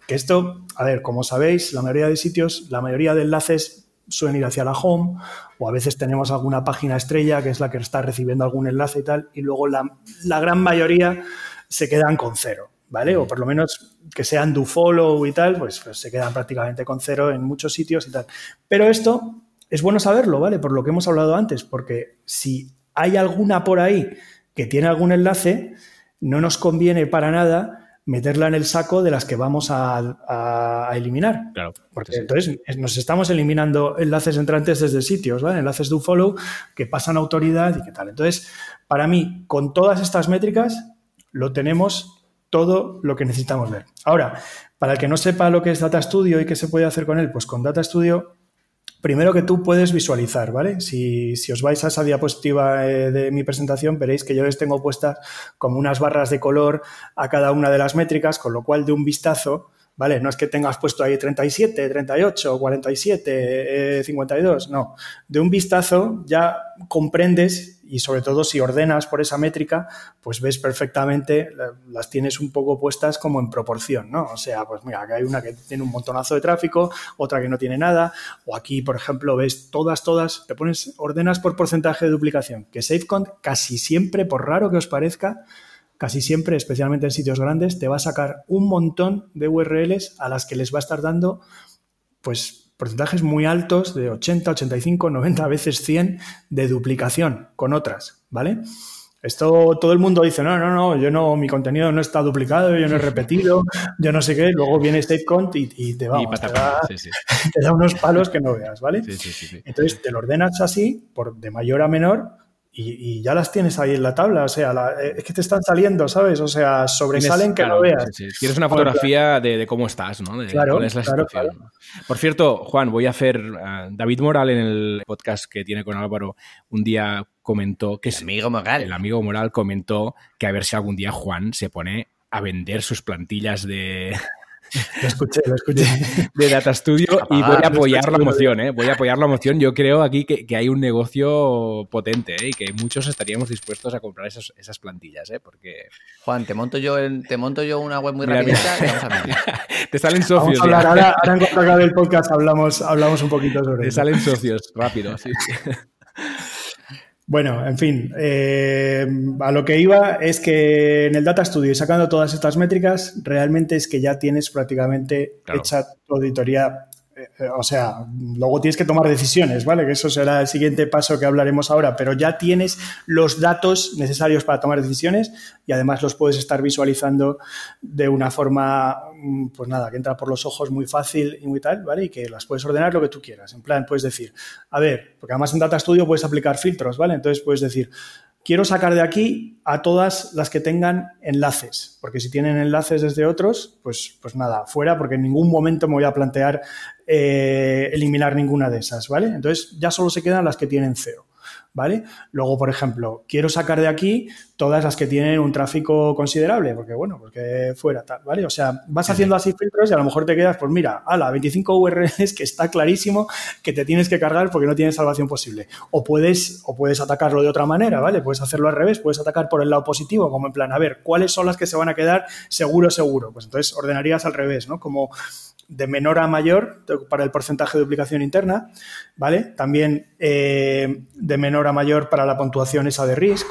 Que esto, a ver, como sabéis, la mayoría de sitios, la mayoría de enlaces suelen ir hacia la home o a veces tenemos alguna página estrella que es la que está recibiendo algún enlace y tal y luego la, gran mayoría se quedan con cero, ¿vale? O por lo menos que sean do follow y tal, pues, pues, se quedan prácticamente con cero en muchos sitios y tal. Pero esto es bueno saberlo, ¿vale? Por lo que hemos hablado antes, porque si hay alguna por ahí que tiene algún enlace, no nos conviene para nada meterla en el saco de las que vamos a, eliminar. Claro. Porque entonces nos estamos eliminando enlaces entrantes desde sitios, ¿vale? Enlaces de un follow que pasan autoridad y qué tal. Entonces, para mí, con todas estas métricas, lo tenemos todo lo que necesitamos ver. Ahora, para el que no sepa lo que es Data Studio y qué se puede hacer con él, pues con Data Studio primero que tú puedes visualizar, ¿vale? Si, os vais a esa diapositiva eh, de mi presentación, veréis que yo les tengo puestas como unas barras de color a cada una de las métricas, con lo cual de un vistazo, ¿vale? No es que tengas puesto ahí 37, 38, 47, 52, no. De un vistazo ya comprendes y sobre todo si ordenas por esa métrica, pues ves perfectamente, las tienes un poco puestas como en proporción, ¿no? O sea, pues mira, aquí hay una que tiene un montonazo de tráfico, otra que no tiene nada, o aquí, por ejemplo, ves todas, todas, te pones, ordenas por porcentaje de duplicación, que SafeCont casi siempre, por raro que os parezca, casi siempre, especialmente en sitios grandes, te va a sacar un montón de URLs a las que les va a estar dando, pues porcentajes muy altos de 80, 85, 90, veces 100 de duplicación con otras, ¿vale? Esto todo el mundo dice, no, no, no, yo no, mi contenido no está duplicado, yo no he repetido, yo no sé qué, luego viene StateCont y, y te, vamos, te, da, [laughs] te, da, unos palos que no veas, ¿vale? Entonces te lo ordenas así, por, de mayor a menor, y, ya las tienes ahí en la tabla. O sea, eh, es que te están saliendo, ¿sabes? O sea, sobresalen que lo veas. Tienes una fotografía de, cómo estás, ¿no? De claro, cuál es la situación. Por cierto, Juan, voy a hacer. Eh, David Moral en el podcast que tiene con Álvaro un día comentó que. El amigo Moral. El amigo Moral comentó que a ver si algún día Juan se pone a vender sus plantillas de, lo escuché, lo escuché. [laughs] De Data Studio y voy a apoyar la moción, ¿eh? Voy a apoyar la moción. Yo creo aquí que, hay un negocio potente ¿eh? y que muchos estaríamos dispuestos a comprar esas, esas plantillas, ¿eh? Porque... Juan, te monto yo, te monto yo una web muy rápida [laughs] Te salen socios. Ahora, en cuanto acabe el podcast hablamos, hablamos un poquito sobre Te salen socios, rápido. Sí. [laughs] Bueno, en fin, eh, a lo que iba es que en el Data Studio y sacando todas estas métricas, realmente es que ya tienes prácticamente hecha tu auditoría o sea, luego tienes que tomar decisiones, ¿vale? Que eso será el siguiente paso que hablaremos ahora, pero ya tienes los datos necesarios para tomar decisiones y además los puedes estar visualizando de una forma, mm, pues nada, que entra por los ojos muy fácil y muy tal, ¿vale? Y que las puedes ordenar lo que tú quieras. En plan, puedes decir, a ver, porque además en Data Studio puedes aplicar filtros, ¿vale? Entonces puedes decir, quiero sacar de aquí a todas las que tengan enlaces, porque si tienen enlaces desde otros, pues, pues nada, fuera, porque en ningún momento me voy a plantear eh, eliminar ninguna de esas, ¿vale? Entonces ya solo se quedan las que tienen cero. ¿vale? Luego, por ejemplo, quiero sacar de aquí todas las que tienen un tráfico considerable, porque bueno, porque fuera tal, ¿vale? O sea, vas haciendo así filtros y a lo mejor te quedas, pues mira, a la 25 URLs que está clarísimo que te tienes que cargar porque no tienes salvación posible. O puedes, o puedes atacarlo de otra manera, ¿vale? Puedes hacerlo al revés, puedes atacar por el lado positivo, como en plan, a ver, ¿cuáles son las que se van a quedar seguro, seguro? Pues entonces ordenarías al revés, ¿no? Como de menor a mayor para el porcentaje de duplicación interna, ¿vale? También eh, de menor a mayor para la puntuación esa de risk.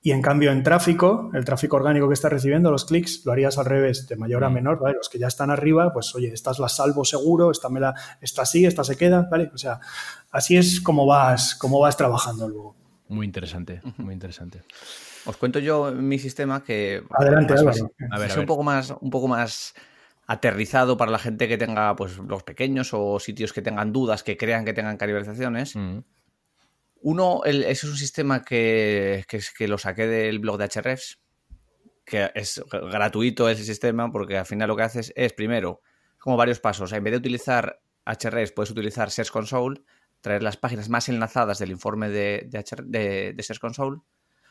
Y en cambio en tráfico, el tráfico orgánico que estás recibiendo, los clics, lo harías al revés, de mayor a mm. menor, ¿vale? Los que ya están arriba, pues oye, estas las salvo seguro, esta, me la, esta sí, esta se queda, ¿vale? O sea, así es como vas, como vas trabajando luego. Muy interesante, muy interesante. Os cuento yo mi sistema que... Adelante, Álvaro. A ver, es un poco más, un poco más aterrizado para la gente que tenga, pues, los pequeños o sitios que tengan dudas, que crean que tengan canibalizaciones. Mm. Uno, ese es un sistema que, que, lo saqué del blog de HREFs, que es gratuito ese sistema, porque al final lo que haces es, primero, como varios pasos. En vez de utilizar HREFs, puedes utilizar Search Console, traer las páginas más enlazadas del informe de, de, de, Search Console.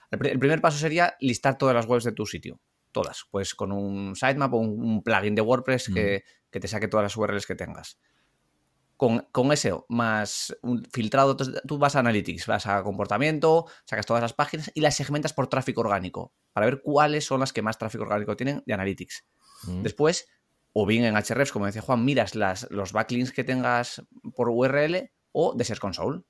el primer paso sería listar todas las webs de tu sitio todas, pues con un sitemap o un, plugin de WordPress que, te saque todas las URLs que tengas. Con, con ese más un filtrado, tú vas a Analytics, vas a comportamiento, sacas todas las páginas y las segmentas por tráfico orgánico para ver cuáles son las que más tráfico orgánico tienen de Analytics. Después, o bien en Hrefs, como decía Juan, miras las, los backlinks que tengas por URL o de Search Console.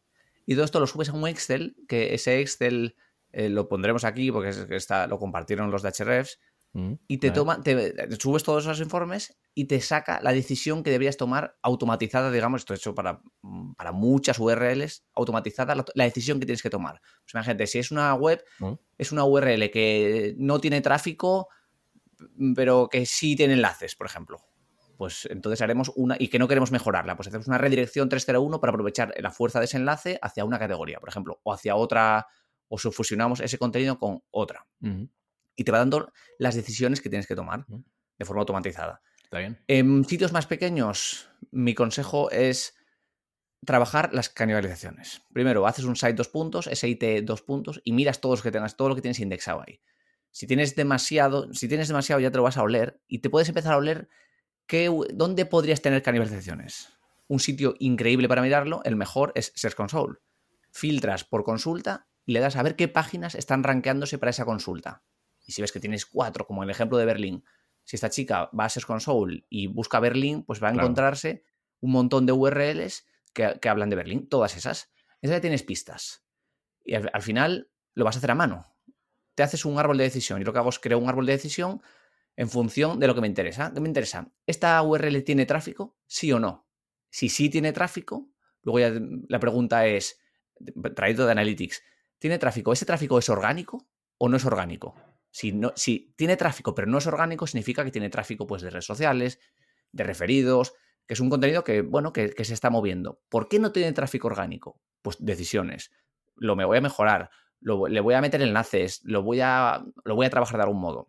Y todo esto lo subes a un Excel, que ese Excel eh, lo pondremos aquí porque está, lo compartieron los de Hrefs, Mm, y te toma, te, subes todos esos informes y te saca la decisión que deberías tomar automatizada, digamos, esto hecho para, mm, para muchas URLs, automatizada la, decisión que tienes que tomar. Pues imagínate, si es una web, mm. es una URL que no tiene tráfico, pero que sí tiene enlaces, por ejemplo. Pues entonces haremos una, y que no queremos mejorarla, pues hacemos una redirección 301 para aprovechar la fuerza de ese enlace hacia una categoría, por ejemplo, o hacia otra, o subfusionamos ese contenido con otra y te va dando las decisiones que tienes que tomar de forma automatizada. Está bien. En sitios más pequeños, mi consejo es trabajar las canibalizaciones. Primero, haces un site dos puntos, SIT dos puntos, y miras todos que tengas, todo lo que tienes indexado ahí. Si tienes demasiado, si tienes demasiado ya te lo vas a oler y te puedes empezar a oler que, dónde podrías tener canibalizaciones. Un sitio increíble para mirarlo, el mejor es Search Console. Filtras por consulta y le das a ver qué páginas están rankeándose para esa consulta y si ves que tienes cuatro, como en el ejemplo de Berlín, si esta chica va a Search Console y busca Berlín, pues va a encontrarse un montón de URLs que, hablan de Berlín, todas esas. Entonces ya tienes pistas. Y al, final lo vas a hacer a mano. Te haces un árbol de decisión y lo que hago es creo un árbol de decisión en función de lo que me interesa. ¿Qué me interesa? ¿Esta URL tiene tráfico? ¿Sí o no? Si sí tiene tráfico, luego ya la pregunta es, traído de Analytics, ¿tiene tráfico? ¿Ese tráfico es orgánico o no es orgánico? Si, no, si tiene tráfico pero no es orgánico, significa que tiene tráfico pues, de redes sociales, de referidos, que es un contenido que, bueno, que, se está moviendo. ¿Por qué no tiene tráfico orgánico? Pues decisiones. Lo me voy a mejorar. le voy a meter enlaces, lo voy a, lo voy a trabajar de algún modo.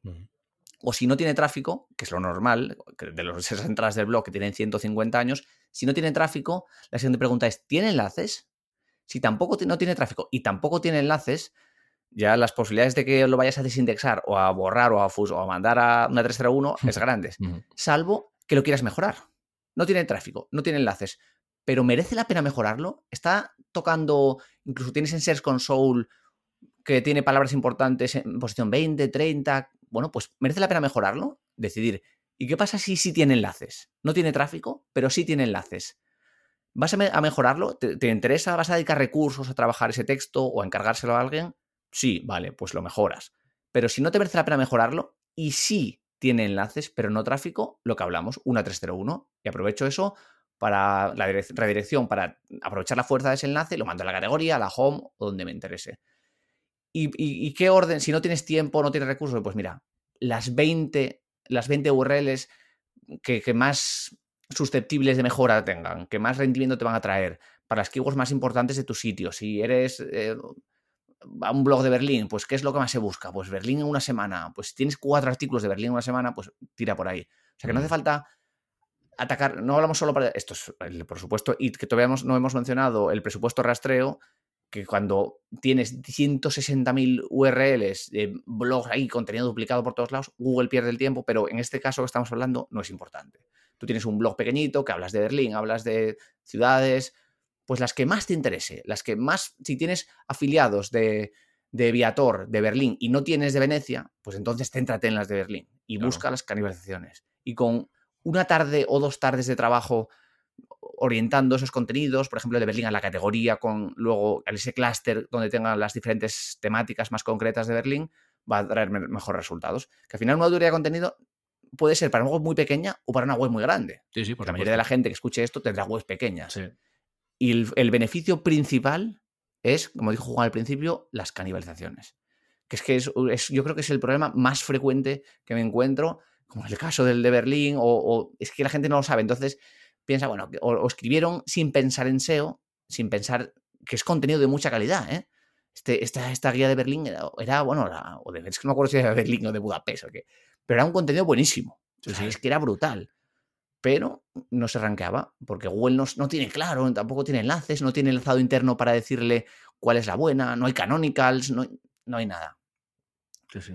O si no tiene tráfico, que es lo normal, de los [laughs] esas entradas del blog que tienen 150 años, si no tiene tráfico, la siguiente pregunta es, ¿tiene enlaces? Si tampoco no tiene tráfico y tampoco tiene enlaces, ya las posibilidades de que lo vayas a desindexar o a borrar o a, o a mandar a una 301 es grandes, salvo que lo quieras mejorar. No tiene tráfico, no tiene enlaces, pero ¿merece la pena mejorarlo? ¿Está tocando, incluso tienes en Search Console que tiene palabras importantes en posición 20, 30? Bueno, pues ¿merece la pena mejorarlo? Decidir, ¿y qué pasa si sí tiene enlaces? No tiene tráfico, pero sí tiene enlaces. ¿Vas a, mejorarlo? ¿Te, interesa? ¿Vas a dedicar recursos a trabajar ese texto o a encargárselo a alguien? Sí, vale, pues lo mejoras. Pero si no te merece la pena mejorarlo y sí tiene enlaces, pero no tráfico, lo que hablamos, una 301. Y aprovecho eso para la redirección, para aprovechar la fuerza de ese enlace, lo mando a la categoría, a la home o donde me interese. ¿Y, qué orden? Si no tienes tiempo, no tienes recursos, pues mira, las 20, las 20 URLs que, más susceptibles de mejora tengan, que más rendimiento te van a traer, para las keywords más importantes de tu sitio. Si eres eh, a un blog de Berlín, pues ¿qué es lo que más se busca? Pues Berlín en una semana. Pues si tienes cuatro artículos de Berlín en una semana, pues tira por ahí. O sea que no hace falta atacar, no hablamos solo para esto, es, por supuesto, y que todavía no hemos mencionado el presupuesto rastreo, que cuando tienes 160.000 URLs de blogs ahí, contenido duplicado por todos lados, Google pierde el tiempo, pero en este caso que estamos hablando no es importante. Tú tienes un blog pequeñito que hablas de Berlín, hablas de ciudades, pues las que más te interese, las que más, si tienes afiliados de, de Viator, de Berlín y no tienes de Venecia, pues entonces céntrate en las de Berlín y busca las canibalizaciones. Y con una tarde o dos tardes de trabajo orientando esos contenidos, por ejemplo, de Berlín a la categoría con luego ese clúster donde tengan las diferentes temáticas más concretas de Berlín, va a traer mejores resultados. Que al final una autoría de contenido puede ser para una web muy pequeña o para una web muy grande. Sí, sí, la mayoría de la gente que escuche esto tendrá webs pequeñas. Sí. Y el, beneficio principal es, como dijo Juan al principio, las canibalizaciones. Que es que es, yo creo que es el problema más frecuente que me encuentro, como el caso del de Berlín, o, es que la gente no lo sabe. Entonces piensa, bueno, o, escribieron sin pensar en SEO, sin pensar que es contenido de mucha calidad, ¿eh? Este, esta, esta, guía de Berlín era, bueno, o de, es que no me acuerdo si era de Berlín o de Budapest o qué, pero era un contenido buenísimo. es que era brutal pero no se rankeaba, porque Google no, tiene claro, tampoco tiene enlaces, no tiene enlazado interno para decirle cuál es la buena, no hay canonicals, no, no hay nada.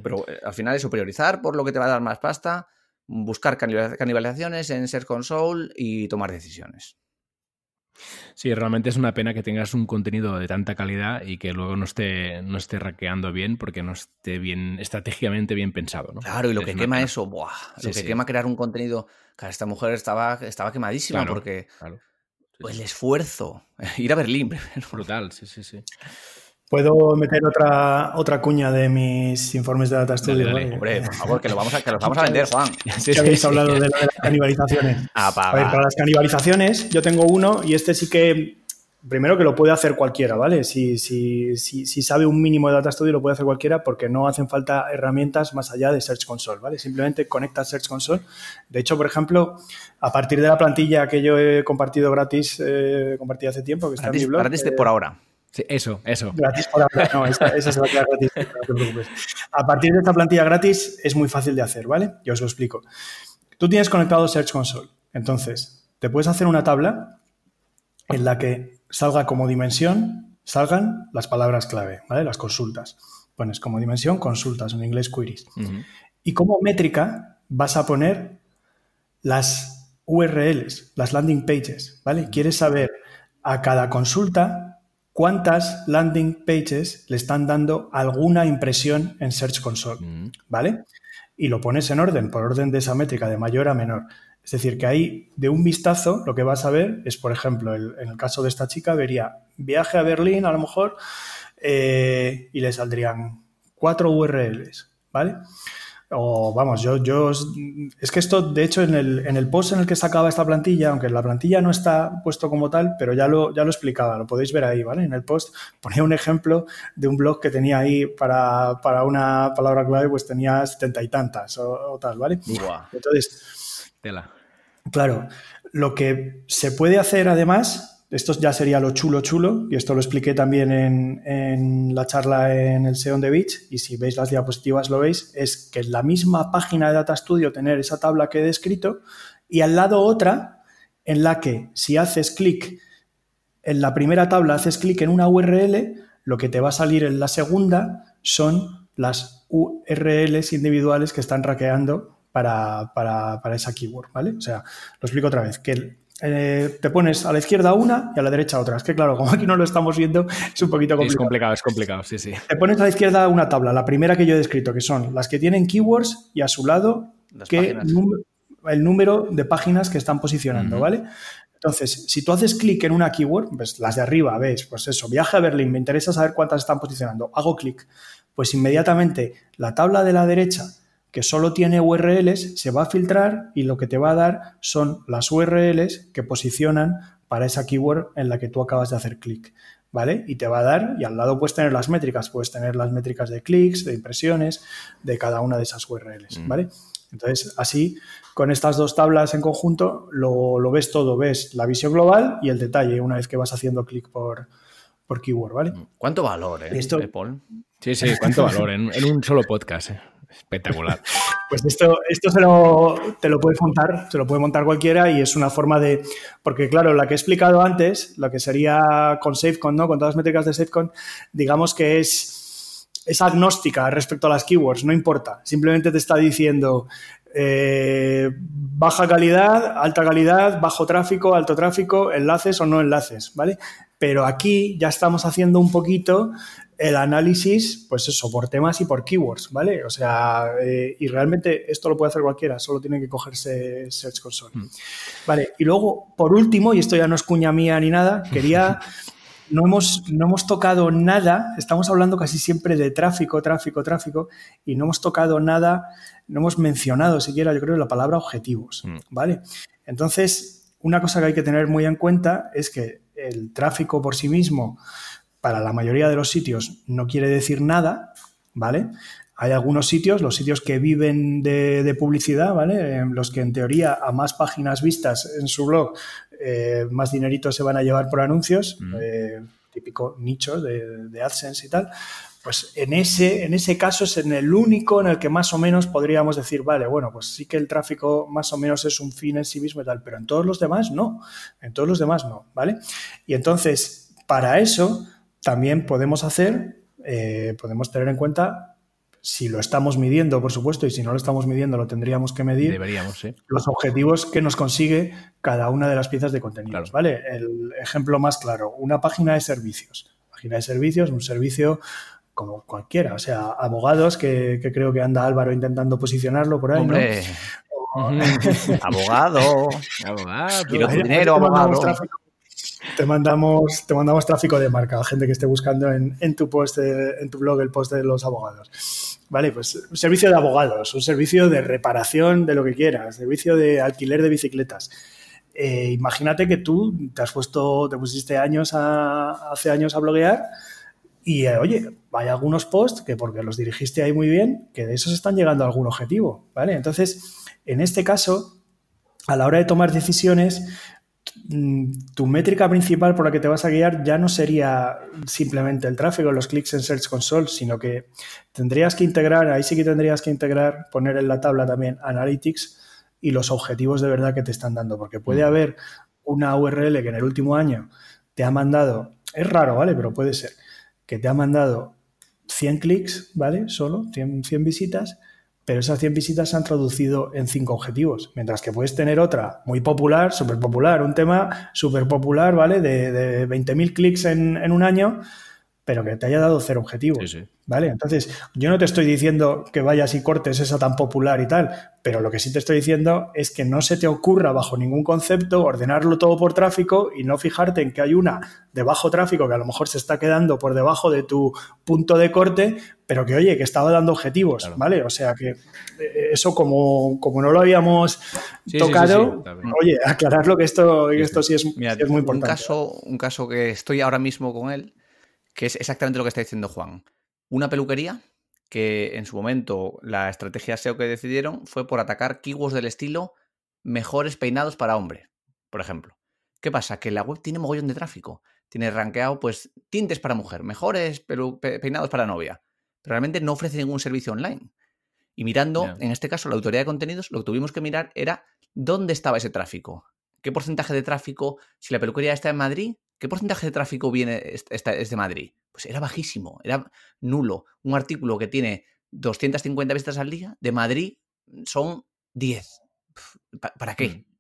Pero eh, al final eso, priorizar por lo que te va a dar más pasta, buscar canibalizaciones en Search Console y tomar decisiones. Sí, realmente es una pena que tengas un contenido de tanta calidad y que luego no esté, no esté raqueando bien porque no esté bien, estratégicamente bien pensado. ¿no? Claro, y lo que quema eso, buah, lo que quema crear un contenido. esta mujer estaba, estaba quemadísima porque pues el esfuerzo, [laughs] ir a Berlín Brutal, sí, sí, sí. ¿Puedo meter otra, otra cuña de mis informes de Data Studio? Hombre, por favor, que, lo vamos a, que los vamos a vender, Juan. [laughs] Sí, habéis hablado de, las canibalizaciones. [laughs] Ah, a ver, para las canibalizaciones, yo tengo uno y este sí que, primero que lo puede hacer cualquiera, ¿vale? Si, si, si, si sabe un mínimo de Data Studio, lo puede hacer cualquiera porque no hacen falta herramientas más allá de Search Console, ¿vale? Simplemente conecta Search Console. De hecho, por ejemplo, a partir de la plantilla que yo he compartido gratis, eh, hace tiempo, que está en mi blog. Gratis de por ahora eso, eso. Gratis por No, esa, esa va a quedar gratis, no te preocupes. A partir de esta plantilla gratis es muy fácil de hacer, ¿vale? Yo os lo explico. Tú tienes conectado Search Console. Entonces, te puedes hacer una tabla en la que salga como dimensión, salgan las palabras clave, ¿vale? Las consultas. Pones como dimensión consultas, en inglés queries. Y como métrica vas a poner las URLs, las landing pages, ¿vale? Quieres saber a cada consulta cuántas landing pages le están dando alguna impresión en Search Console, mm. ¿vale? Y lo pones en orden, por orden de esa métrica, de mayor a menor. Es decir, que ahí de un vistazo lo que vas a ver es, por ejemplo, en el caso de esta chica, vería viaje a Berlín a lo mejor eh, y le saldrían cuatro URLs, ¿vale? O vamos, yo, yo. Es que esto, de hecho, en el, en el post en el que sacaba esta plantilla, aunque la plantilla no está puesto como tal, pero ya lo, ya lo explicaba, lo podéis ver ahí, ¿vale? En el post [laughs] ponía un ejemplo de un blog que tenía ahí para, una palabra clave, pues tenía setenta y tantas o, tal, ¿vale? Entonces. Claro, lo que se puede hacer además esto ya sería lo chulo chulo, y esto lo expliqué también en, la charla en el SEO the Beach, y si veis las diapositivas lo veis, es que en la misma página de Data Studio tener esa tabla que he descrito, y al lado otra en la que si haces clic en la primera tabla, haces clic en una URL, lo que te va a salir en la segunda son las URLs individuales que están raqueando para, para, para esa keyword, ¿vale? O sea, lo explico otra vez, que eh, te pones a la izquierda una y a la derecha otra. Es que claro, como aquí no lo estamos viendo, es un poquito complicado. es complicado, es complicado, sí, sí. Te pones a la izquierda una tabla, la primera que yo he descrito, que son las que tienen keywords y a su lado el número de páginas que están posicionando, ¿vale? Entonces, si tú haces clic en una keyword, pues las de arriba, ves, pues eso, viaje a Berlín, me interesa saber cuántas están posicionando, hago clic, pues inmediatamente la tabla de la derecha que solo tiene URLs, se va a filtrar y lo que te va a dar son las URLs que posicionan para esa keyword en la que tú acabas de hacer clic. ¿Vale? Y te va a dar, y al lado puedes tener las métricas, puedes tener las métricas de clics, de impresiones, de cada una de esas URLs, mm. ¿vale? Entonces, así, con estas dos tablas en conjunto, lo, ves todo, ves la visión global y el detalle una vez que vas haciendo clic por, por keyword, ¿vale? ¿Cuánto valor, eh, Esto, Paul? Sí, sí, cuánto valor en, en un solo podcast. Eh. Espectacular. [laughs] Pues esto, esto se lo, te lo puede montar, se lo puede montar cualquiera y es una forma de. Porque, claro, la que he explicado antes, lo que sería con SafeCon, ¿no? Con todas las métricas de SafeCon, digamos que es, es agnóstica respecto a las keywords, no importa. Simplemente te está diciendo. Eh, baja calidad, alta calidad, bajo tráfico, alto tráfico, enlaces o no enlaces, ¿vale? Pero aquí ya estamos haciendo un poquito el análisis, pues eso, por temas y por keywords, ¿vale? O sea, eh, y realmente esto lo puede hacer cualquiera, solo tiene que cogerse Search Console. Mm. Vale, y luego, por último, y esto ya no es cuña mía ni nada, [laughs] quería, no hemos, no hemos tocado nada, estamos hablando casi siempre de tráfico, tráfico, tráfico, y no hemos tocado nada, no hemos mencionado siquiera, yo creo, la palabra objetivos, mm. ¿vale? Entonces, una cosa que hay que tener muy en cuenta es que el tráfico por sí mismo, para la mayoría de los sitios no quiere decir nada, ¿vale? Hay algunos sitios, los sitios que viven de, publicidad, ¿vale? En los que en teoría a más páginas vistas en su blog, eh, más dinerito se van a llevar por anuncios, mm. eh, típico nicho de, de, AdSense y tal. Pues en ese, en ese caso es en el único en el que más o menos podríamos decir, vale, bueno, pues sí que el tráfico más o menos es un fin en sí mismo y tal, pero en todos los demás no, en todos los demás no, ¿vale? Y entonces, para eso, también podemos hacer, eh, podemos tener en cuenta, si lo estamos midiendo, por supuesto, y si no lo estamos midiendo, lo tendríamos que medir. Deberíamos, sí. Los objetivos que nos consigue cada una de las piezas de contenidos, ¿vale? El ejemplo más claro, una página de servicios. Página de servicios, un servicio como cualquiera, o sea, abogados, que, creo que anda Álvaro intentando posicionarlo por ahí, Hombre. [laughs] abogado. abogado. Quiero dinero, abogado te mandamos, te mandamos tráfico de marca, gente que esté buscando en, tu post, en tu blog el post de los abogados. Vale, pues un servicio de abogados, un servicio de reparación de lo que quieras, servicio de alquiler de bicicletas. Eh, imagínate que tú te has puesto, te pusiste años hace años a bloguear y eh, oye, hay algunos posts que porque los dirigiste ahí muy bien, que de esos están llegando a algún objetivo, ¿vale? Entonces, en este caso, a la hora de tomar decisiones, tu métrica principal por la que te vas a guiar ya no sería simplemente el tráfico, los clics en Search Console, sino que tendrías que integrar, ahí sí que tendrías que integrar, poner en la tabla también Analytics y los objetivos de verdad que te están dando, porque puede mm. haber una URL que en el último año te ha mandado, es raro, ¿vale? Pero puede ser, que te ha mandado 100 clics, ¿vale? Solo 100, 100 visitas pero esas 100 visitas se han traducido en 5 objetivos, mientras que puedes tener otra muy popular, súper popular, un tema súper popular, ¿vale? De, de 20.000 clics en, en, un año, pero que te haya dado cero objetivos. Sí, sí. ¿Vale? Entonces, yo no te estoy diciendo que vayas y cortes esa tan popular y tal, pero lo que sí te estoy diciendo es que no se te ocurra bajo ningún concepto ordenarlo todo por tráfico y no fijarte en que hay una de bajo tráfico que a lo mejor se está quedando por debajo de tu punto de corte, pero que oye, que estaba dando objetivos, ¿vale? O sea que eh, eso como, como no lo habíamos tocado, oye, aclararlo que esto, que esto sí es, es muy importante. Un caso, un caso que estoy ahora mismo con él, que es exactamente lo que está diciendo Juan una peluquería que en su momento la estrategia SEO que decidieron fue por atacar keywords del estilo mejores peinados para hombre, por ejemplo. ¿Qué pasa? Que la web tiene mogollón de tráfico. Tiene rankeado, pues, tintes para mujer, mejores peinados para novia. Pero realmente no ofrece ningún servicio online. Y mirando, en este caso, la autoridad de contenidos, lo que tuvimos que mirar era dónde estaba ese tráfico. ¿Qué porcentaje de tráfico, si la peluquería está en Madrid, qué porcentaje de tráfico viene es de Madrid? Pues era bajísimo, era nulo. Un artículo que tiene 250 vistas al día, de Madrid son 10. ¿Para qué? Mm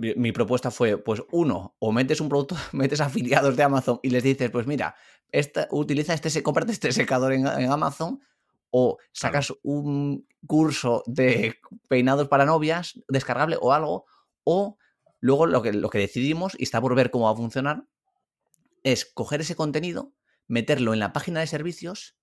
mi propuesta fue, pues uno, o metes un producto, [laughs] metes afiliados de Amazon y les dices, pues mira, esta, utiliza este, comparte este secador en, Amazon, o sacas un curso de peinados para novias descargable o algo, o luego lo que, lo que decidimos, y está por ver cómo va a funcionar, es coger ese contenido, meterlo en la página de servicios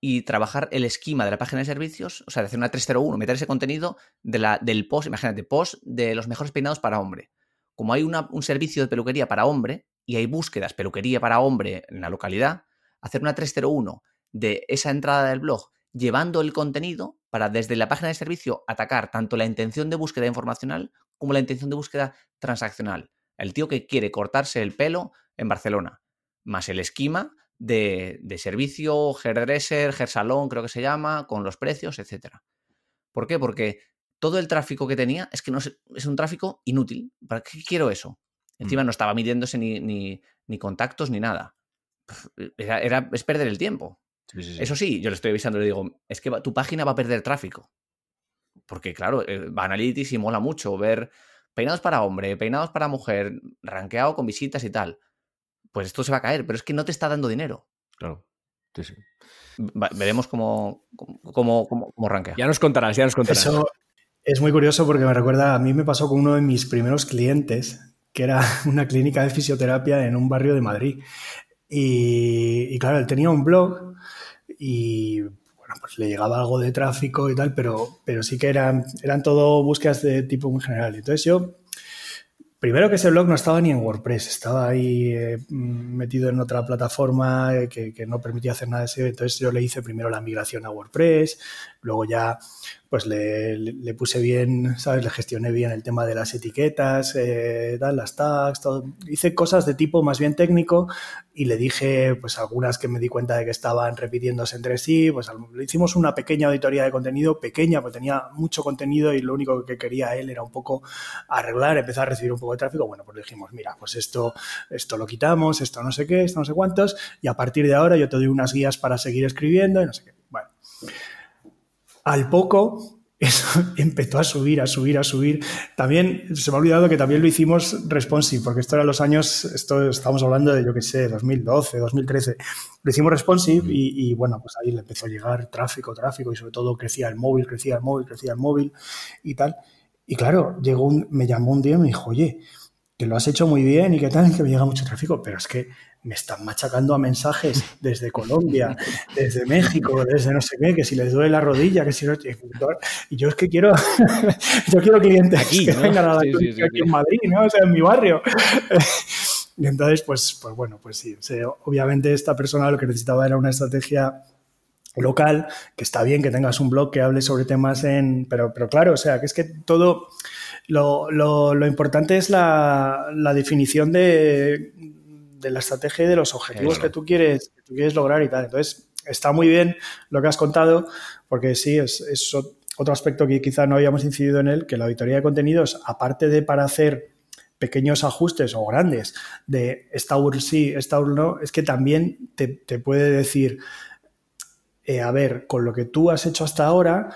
y trabajar el esquema de la página de servicios, o sea, de hacer una 301, meter ese contenido de la, del post, imagínate, post de los mejores peinados para hombre. Como hay un servicio de peluquería para hombre y hay búsquedas peluquería para hombre en la localidad, hacer una 301 de esa entrada del blog llevando el contenido para desde la página de servicio atacar tanto la intención de búsqueda informacional como la intención de búsqueda transaccional. El tío que quiere cortarse el pelo en Barcelona, más el esquema de, servicio, hairdresser, hair salón, creo que se llama, con los precios, etcétera. ¿Por qué? Porque todo el tráfico que tenía es que no es, es un tráfico inútil. ¿Para qué quiero eso? Encima mm. no estaba midiéndose ni, ni, contactos ni nada. Era, es perder el tiempo. Eso sí, yo le estoy avisando, le digo, es que tu página va a perder tráfico. Porque, claro, eh, Analytics y mola mucho ver peinados para hombre, peinados para mujer, rankeado con visitas y tal pues esto se va a caer, pero es que no te está dando dinero. Claro. Sí, sí. veremos cómo, cómo, cómo, rankea. Ya nos contarás, ya nos contarás. Eso es muy curioso porque me recuerda, a mí me pasó con uno de mis primeros clientes, que era [laughs] una clínica de fisioterapia en un barrio de Madrid. Y, claro, él tenía un blog y bueno, pues le llegaba algo de tráfico y tal, pero, pero sí que eran, eran todo búsquedas de tipo muy general. Entonces yo Primero que ese blog no estaba ni en WordPress, estaba ahí eh, metido en otra plataforma eh, que, que, no permitía hacer nada de eso. Entonces yo le hice primero la migración a WordPress, luego ya pues le, puse bien, ¿sabes? Le gestioné bien el tema de las etiquetas, eh, las tags, todo. Hice cosas de tipo más bien técnico y le dije, pues algunas que me di cuenta de que estaban repitiéndose entre sí, pues le hicimos una pequeña auditoría de contenido, pequeña, porque tenía mucho contenido y lo único que quería él era un poco arreglar, empezar a recibir un poco de tráfico. Bueno, pues le dijimos, mira, pues esto, esto lo quitamos, esto no sé qué, esto no sé cuántos, y a partir de ahora yo te doy unas guías para seguir escribiendo y no sé qué. Bueno. Al poco, eso [laughs] empezó a subir, a subir, a subir. También se me ha olvidado que también lo hicimos responsive, porque esto era los años, esto estamos hablando de, yo qué sé, 2012, 2013. Lo hicimos responsive y, bueno, pues ahí le empezó a llegar tráfico, tráfico y sobre todo crecía el móvil, crecía el móvil, crecía el móvil y tal. Y claro, llegó un, me llamó un día y me dijo, oye, que lo has hecho muy bien y que tal, que me llega mucho tráfico, pero es que me están machacando a mensajes desde Colombia, desde México, desde no sé qué, que si les duele la rodilla, que si no... Y yo es que quiero, [laughs] yo quiero clientes aquí, que vengan a la aquí en Madrid, ¿no? O sea, en mi barrio. [laughs] Y entonces, pues, pues bueno, pues sí. obviamente esta persona lo que necesitaba era una estrategia local, que está bien que tengas un blog que hable sobre temas en... Pero, pero claro, o sea, que es que todo... Lo, lo, importante es la, la definición de, de la estrategia y de los objetivos que, tú quieres, tú quieres lograr y tal. Entonces, está muy bien lo que has contado, porque sí, es, otro aspecto que quizá no habíamos incidido en él, que la auditoría de contenidos, aparte de para hacer pequeños ajustes o grandes de esta URL sí, esta URL no, es que también te, puede decir, eh, a ver, con lo que tú has hecho hasta ahora,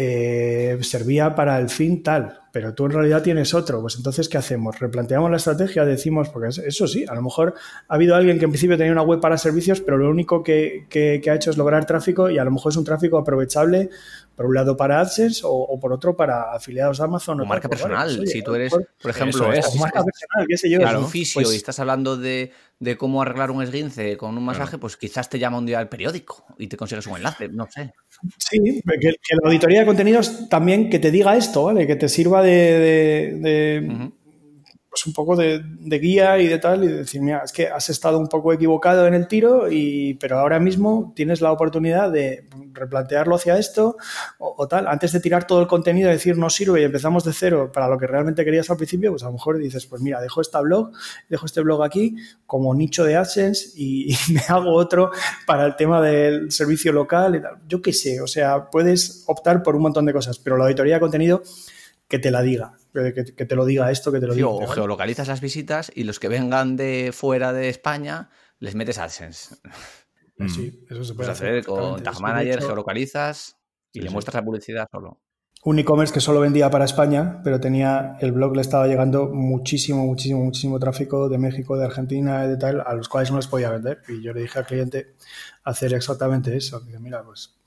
eh, servía para el fin tal, pero tú en realidad tienes otro. Pues entonces, ¿qué hacemos? Replanteamos la estrategia, decimos, porque eso sí, a lo mejor ha habido alguien que en principio tenía una web para servicios, pero lo único que, ha hecho es lograr tráfico y a lo mejor es un tráfico aprovechable por un lado para AdSense o, por otro para afiliados a Amazon. O, marca personal. si tú eres, por ejemplo, es, marca personal, qué sé yo. Claro, un fisio pues y estás hablando de, cómo arreglar un esguince con un masaje, pues quizás te llama un día al periódico y te consigues un enlace, no sé. Sí, que, la auditoría de contenidos también que te diga esto, ¿vale? Que te sirva de, pues un poco de, guía y de tal, y decir, mira, es que has estado un poco equivocado en el tiro, y, pero ahora mismo tienes la oportunidad de replantearlo hacia esto o, tal. Antes de tirar todo el contenido y decir no sirve y empezamos de cero para lo que realmente querías al principio, pues a lo mejor dices, pues mira, dejo esta blog, dejo este blog aquí como nicho de AdSense y, [laughs] me hago otro para el tema del servicio local y tal. Yo qué sé, o sea, puedes optar por un montón de cosas, pero la auditoría de contenido que te la diga que, te lo diga esto, que te lo diga. O geolocalizas las visitas y los que vengan de fuera de España les metes AdSense. Mm. Sí, eso se puede hacer. Con Tag Manager, geolocalizas y le muestras la publicidad solo. Un e-commerce que solo vendía para España, pero tenía el blog le estaba llegando muchísimo, muchísimo, muchísimo tráfico de México, de Argentina, de tal, a los cuales no les podía vender. Y yo le dije al cliente hacer exactamente eso. Dice, mira, pues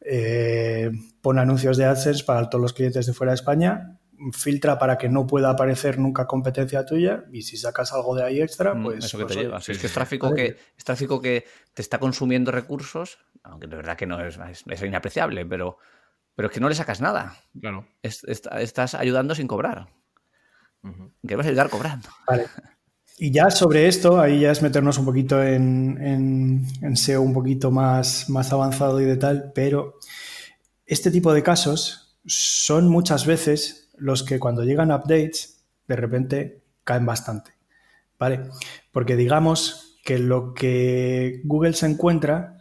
eh, pon anuncios de AdSense para todos los clientes de fuera de España filtra para que no pueda aparecer nunca competencia tuya y si sacas algo de ahí extra, mm, pues... Eso que te pues, es que es tráfico que, es tráfico que te está consumiendo recursos, aunque de verdad que no es, es, inapreciable, pero, pero es que no le sacas nada. Claro. estás ayudando sin cobrar. Que vas a ayudar cobrando. Vale. Y ya sobre esto, ahí ya es meternos un poquito en, en SEO un poquito más, más avanzado y de tal, pero este tipo de casos son muchas veces los que cuando llegan updates, de repente caen bastante. ¿Vale? Porque digamos que lo que Google se encuentra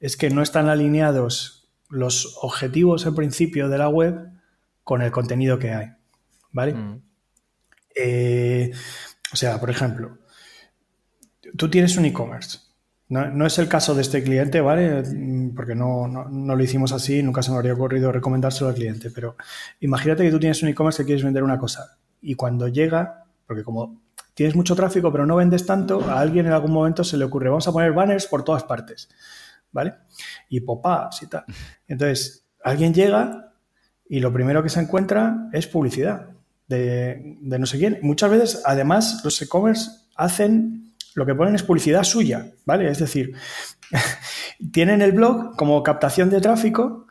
es que no están alineados los objetivos en principio de la web con el contenido que hay. ¿Vale? Mm. Eh, o sea, por ejemplo, tú tienes un e-commerce. No, es el caso de este cliente, ¿vale? Porque no, lo hicimos así, nunca se me habría ocurrido recomendárselo al cliente, pero imagínate que tú tienes un e-commerce que quieres vender una cosa y cuando llega, porque como tienes mucho tráfico pero no vendes tanto, a alguien en algún momento se le ocurre, vamos a poner banners por todas partes, ¿vale? Y pop-ups y tal. Entonces, alguien llega y lo primero que se encuentra es publicidad de, de no sé quién. Muchas veces, además, los e-commerce hacen lo que ponen es publicidad suya, ¿vale? Es decir, [laughs] tienen el blog como captación de tráfico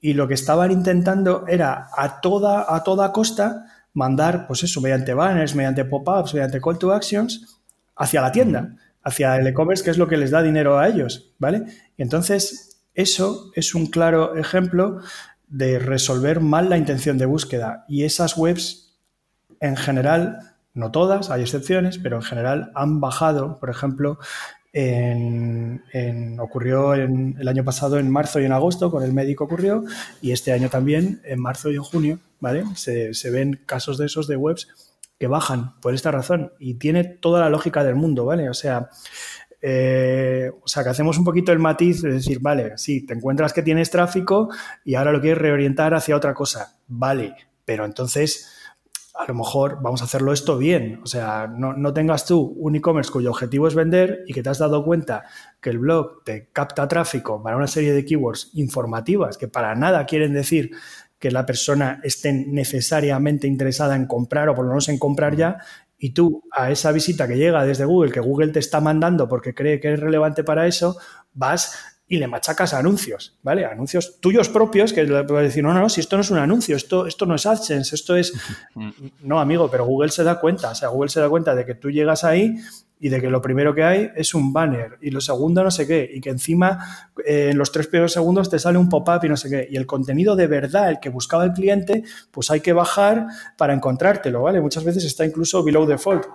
y lo que estaban intentando era a toda, a toda costa mandar, pues eso, mediante banners, mediante pop-ups, mediante call to actions, hacia la tienda, hacia el e-commerce, que es lo que les da dinero a ellos, ¿vale? Y entonces, eso es un claro ejemplo de resolver mal la intención de búsqueda. Y esas webs, en general, no todas, hay excepciones, pero en general han bajado, por ejemplo, en, ocurrió en, el año pasado en marzo y en agosto, con el médico ocurrió, y este año también, en marzo y en junio, ¿vale? Se, ven casos de esos de webs que bajan por esta razón y tiene toda la lógica del mundo, ¿vale? O sea, eh, o sea, que hacemos un poquito el matiz de decir, vale, sí, te encuentras que tienes tráfico y ahora lo quieres reorientar hacia otra cosa, vale, pero entonces a lo mejor vamos a hacerlo esto bien. O sea, no, tengas tú un e-commerce cuyo objetivo es vender y que te has dado cuenta que el blog te capta tráfico para una serie de keywords informativas que para nada quieren decir que la persona esté necesariamente interesada en comprar o por lo menos en comprar ya, y tú a esa visita que llega desde Google, que Google te está mandando porque cree que es relevante para eso, vas y le machacas anuncios, ¿vale? Anuncios tuyos propios que le puedes decir, no, no, no, si esto no es un anuncio, esto, esto no es AdSense, esto es... [laughs] No, amigo, pero Google se da cuenta, o sea, Google se da cuenta de que tú llegas ahí y de que lo primero que hay es un banner y lo segundo no sé qué y que encima eh, en los tres primeros segundos te sale un pop-up y no sé qué y el contenido de verdad, el que buscaba el cliente, pues hay que bajar para encontrártelo, ¿vale? Muchas veces está incluso below default.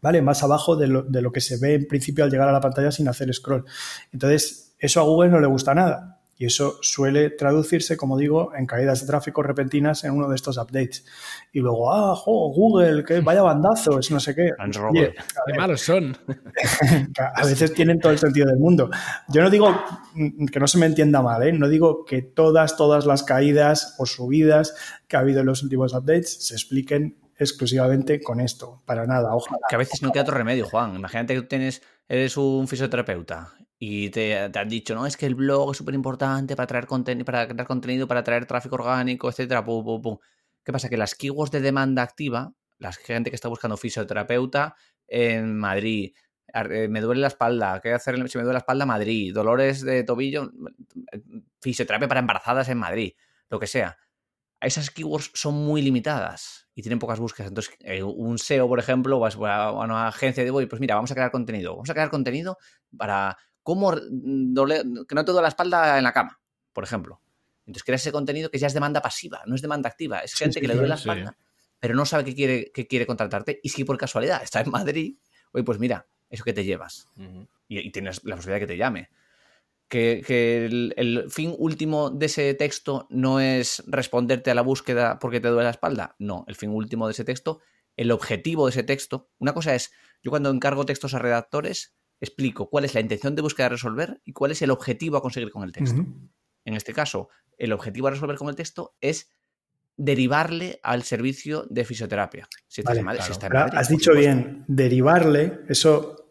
¿Vale? Más abajo de lo, de lo que se ve en principio al llegar a la pantalla sin hacer scroll. Entonces, eso a Google no le gusta nada. Y eso suele traducirse, como digo, en caídas de tráfico repentinas en uno de estos updates. Y luego, ah, Google, que vaya bandazos, no sé qué. qué malos son. [laughs] a veces tienen todo el sentido del mundo. Yo no digo, que no se me entienda mal, ¿eh? no digo que todas, todas las caídas o subidas que ha habido en los últimos updates se expliquen exclusivamente con esto. Para nada, ojalá. Que a veces no queda otro remedio, Juan. Imagínate que tú tienes, eres un fisioterapeuta y te, han dicho, no, es que el blog es súper importante para traer contenido, para crear contenido, para traer tráfico orgánico, etcétera, ¿Qué pasa? Que las keywords de demanda activa, la gente que está buscando fisioterapeuta en Madrid, eh, me duele la espalda, ¿qué hacer si me duele la espalda? Madrid, dolores de tobillo, fisioterapia para embarazadas en Madrid, lo que sea. Esas keywords son muy limitadas y tienen pocas búsquedas. Entonces, eh, un SEO, por ejemplo, vas a una agencia de voy, pues mira, vamos a crear contenido. Vamos a crear contenido para cómo que no te duele la espalda en la cama, por ejemplo. Entonces creas ese contenido que ya es demanda pasiva, no es demanda activa. Es gente que le duele la espalda, pero no sabe que quiere, que quiere contratarte. Y si por casualidad está en Madrid, oye, pues mira, eso que te llevas. y, tienes la posibilidad de que te llame. Que, el, fin último de ese texto no es responderte a la búsqueda porque te duele la espalda. No, el fin último de ese texto, el objetivo de ese texto. Una cosa es, yo cuando encargo textos a redactores, explico cuál es la intención de búsqueda a resolver y cuál es el objetivo a conseguir con el texto. En este caso, el objetivo a resolver con el texto es derivarle al servicio de fisioterapia. Si, has dicho bien, derivarle, eso,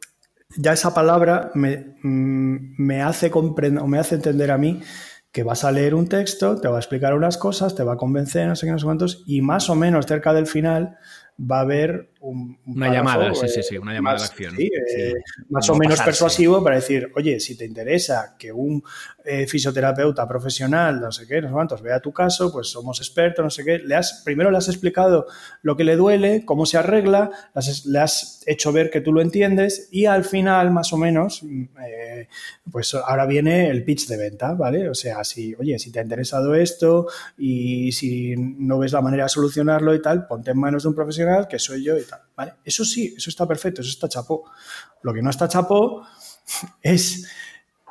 ya esa palabra me, mm, me hace comprender, o me hace entender a mí que vas a leer un texto, te va a explicar unas cosas, te va a convencer, no sé qué, no sé cuántos, y más o menos cerca del final va a haber una llamada, sí, sí, sí, una llamada de acción. Eh, más o menos persuasivo para decir, oye, si te interesa que un eh, fisioterapeuta profesional, no sé qué, no sé cuántos, vea tu caso, pues somos expertos, no sé qué. Le has, primero le has explicado lo que le duele, cómo se arregla, le has hecho ver que tú lo entiendes y al final, más o menos, mm, eh, pues ahora viene el pitch de venta, ¿vale? O sea, si, oye, si te ha interesado esto y si no ves la manera de solucionarlo y tal, ponte en manos de un profesional que soy yo y ¿vale? Eso sí, eso está perfecto, eso está chapó. Lo que no está chapó [laughs] es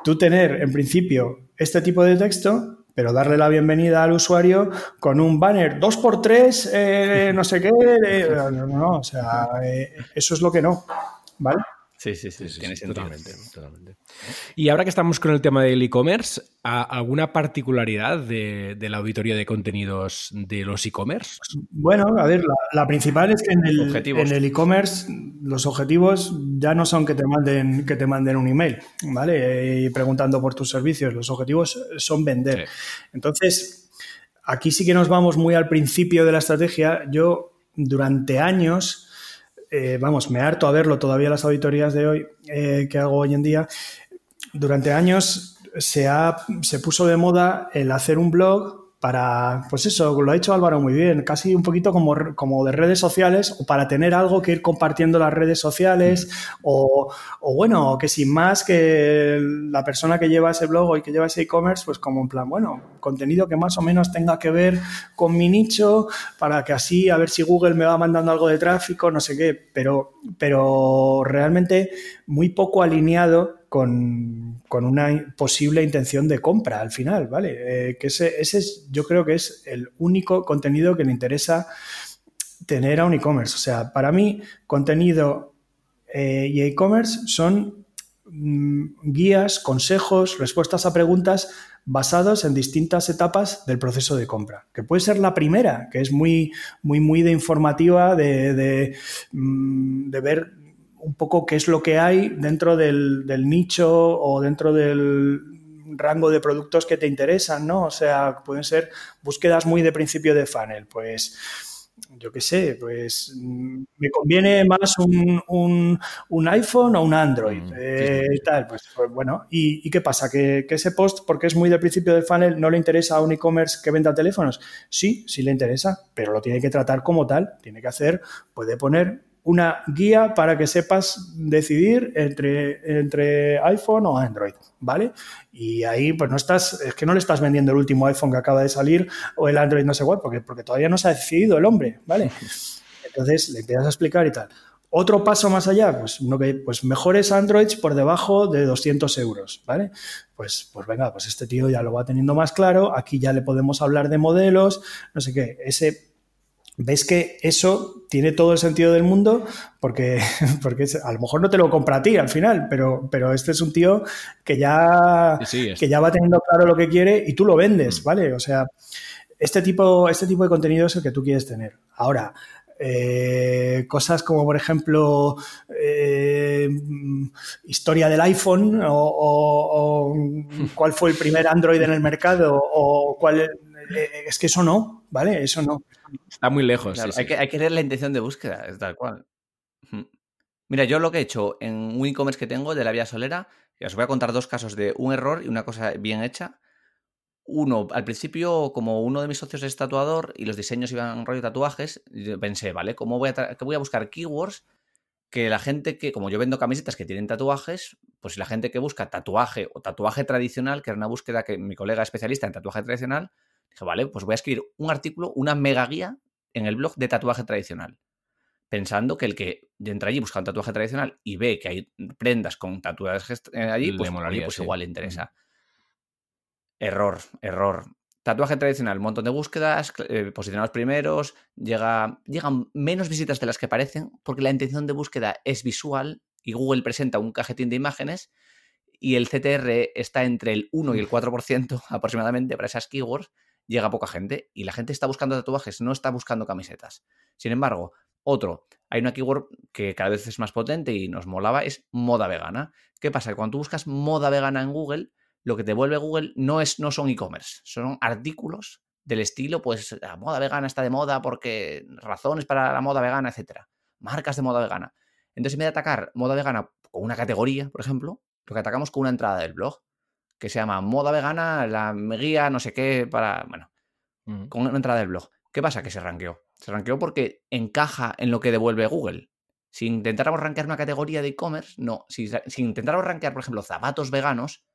tú tener, en principio, este tipo de texto, pero darle la bienvenida al usuario con un banner 2x3, eh, no sé qué, eh, no, no, o sea, eh, eso es lo que no, ¿vale? Sí, sí, sí, tiene Totalmente, totalmente. Y ahora que estamos con el tema del e-commerce, ¿alguna particularidad de, la auditoría de contenidos de los e-commerce? Bueno, a ver, la, principal es que en el e-commerce los objetivos ya no son que te manden, que te manden un email, ¿vale? Y preguntando por tus servicios. Los objetivos son vender. Entonces, aquí sí que nos vamos muy al principio de la estrategia. Yo, durante años eh, vamos, me harto a verlo todavía las auditorías de hoy eh, que hago hoy en día. Durante años se, ha, se puso de moda el hacer un blog para, pues eso, lo ha dicho Álvaro muy bien, casi un poquito como, como de redes sociales o para tener algo que ir compartiendo las redes sociales mm. o, o, bueno, que sin más que la persona que lleva ese blog y que lleva ese e-commerce, pues como en plan, bueno, contenido que más o menos tenga que ver con mi nicho para que así a ver si Google me va mandando algo de tráfico, no sé qué, pero, pero realmente muy poco alineado con, una posible intención de compra al final, ¿vale? Eh, que ese, ese es, yo creo que es el único contenido que le interesa tener a un e-commerce. O sea, para mí, contenido eh, y e-commerce son mm, guías, consejos, respuestas a preguntas basados en distintas etapas del proceso de compra. Que puede ser la primera, que es muy, muy, muy de informativa, de, de, mm, de ver un poco qué es lo que hay dentro del, nicho o dentro del rango de productos que te interesan, ¿no? O sea, pueden ser búsquedas muy de principio de funnel, pues yo qué sé, pues me conviene más un, iPhone o un Android, mm, eh, tal, pues, pues bueno, ¿y, qué pasa? ¿Que, ¿Que, ese post, porque es muy de principio de funnel, no le interesa a un e-commerce que venda teléfonos? Sí, sí le interesa, pero lo tiene que tratar como tal, tiene que hacer, puede poner una guía para que sepas decidir entre, entre iPhone o Android, ¿vale? Y ahí pues no estás, es que no le estás vendiendo el último iPhone que acaba de salir o el Android no sé cuál, porque, porque todavía no se ha decidido el hombre, ¿vale? [laughs] Entonces le empiezas a explicar y tal. Otro paso más allá, pues, uno que, pues mejores Androids por debajo de 200 euros, ¿vale? Pues, pues venga, pues este tío ya lo va teniendo más claro, aquí ya le podemos hablar de modelos, no sé qué, ese ves que eso tiene todo el sentido del mundo porque, [laughs] porque a lo mejor no te lo compra a ti al final, pero, pero este es un tío que ya, que ya va teniendo claro lo que quiere y tú lo vendes, mm. ¿vale? O sea, este tipo, este tipo de contenido es el que tú quieres tener. Ahora, eh, cosas como, por ejemplo, eh, historia del iPhone o, cuál fue el primer Android en el mercado o cuál... Eh, es que eso no, ¿vale? Eso no. Está muy lejos. hay, Que, hay que leer la intención de búsqueda, es tal cual. Mira, yo lo que he hecho en un e-commerce que tengo de la vía solera, os voy a contar dos casos de un error y una cosa bien hecha. uno, al principio, como uno de mis socios es tatuador y los diseños iban rollo tatuajes, pensé, ¿vale? ¿Cómo voy a, voy a buscar keywords que la gente que, como yo vendo camisetas que tienen tatuajes, pues la gente que busca tatuaje o tatuaje tradicional, que era una búsqueda que mi colega especialista en tatuaje tradicional, dije, vale, pues voy a escribir un artículo, una mega guía en el blog de tatuaje tradicional. Pensando que el que entra allí busca un tatuaje tradicional y ve que hay prendas con tatuajes eh, allí, pues, pues igual le interesa. Error, error. Tatuaje tradicional, un montón de búsquedas, eh, posicionados primeros, llega, llegan menos visitas de las que parecen, porque la intención de búsqueda es visual y Google presenta un cajetín de imágenes y el CTR está entre el 1 y el 4% [laughs] aproximadamente para esas keywords, llega poca gente y la gente está buscando tatuajes, no está buscando camisetas. Sin embargo, otro, hay una keyword que cada vez es más potente y nos molaba, es moda vegana. ¿Qué pasa? Cuando tú buscas moda vegana en Google, lo que te vuelve Google no, es, no son e-commerce, son artículos del estilo, pues la moda vegana está de moda porque razones para la moda vegana, etcétera. Marcas de moda vegana. Entonces, en vez de atacar moda vegana con una categoría, por ejemplo, lo que atacamos con una entrada del blog, que se llama moda vegana, la guía, no sé qué, para. Bueno, con una entrada del blog. ¿Qué pasa? Que se ranqueó. Se ranqueó porque encaja en lo que devuelve Google. Si intentáramos rankear una categoría de e-commerce, no. Si, si intentáramos rankear, por ejemplo, zapatos veganos,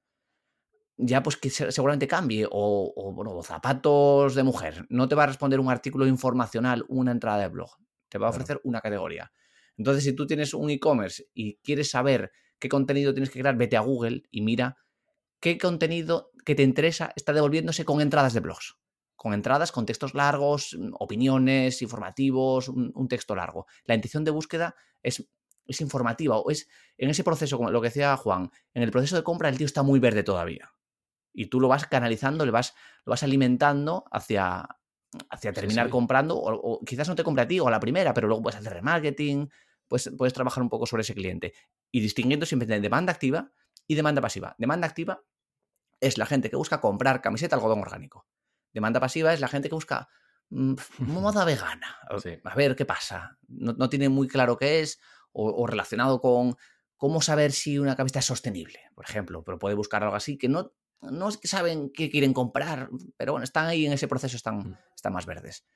ya pues que seguramente cambie, o, bueno, zapatos de mujer. No te va a responder un artículo informacional, una entrada de blog. Te va a ofrecer una categoría. Entonces, si tú tienes un e-commerce y quieres saber qué contenido tienes que crear, vete a Google y mira qué contenido que te interesa está devolviéndose con entradas de blogs. Con entradas, con textos largos, mm, opiniones, informativos, un, texto largo. La intención de búsqueda es, es informativa o es en ese proceso, como lo que decía Juan, en el proceso de compra el tío está muy verde todavía y tú lo vas canalizando, le vas, lo vas alimentando hacia, hacia terminar comprando, o, quizás no te compre a ti o a la primera, pero luego puedes hacer remarketing, pues, puedes trabajar un poco sobre ese cliente y distinguiendo siempre entre demanda activa y demanda pasiva. Demanda activa es la gente que busca comprar camiseta algodón orgánico. Demanda pasiva es la gente que busca mm, [laughs] moda vegana. A ver qué pasa. No, tiene muy claro qué es o, relacionado con cómo saber si una camiseta es sostenible, por ejemplo, pero puede buscar algo así que no no es que saben qué quieren comprar, pero bueno, están ahí en ese proceso, están, mm. están más verdes.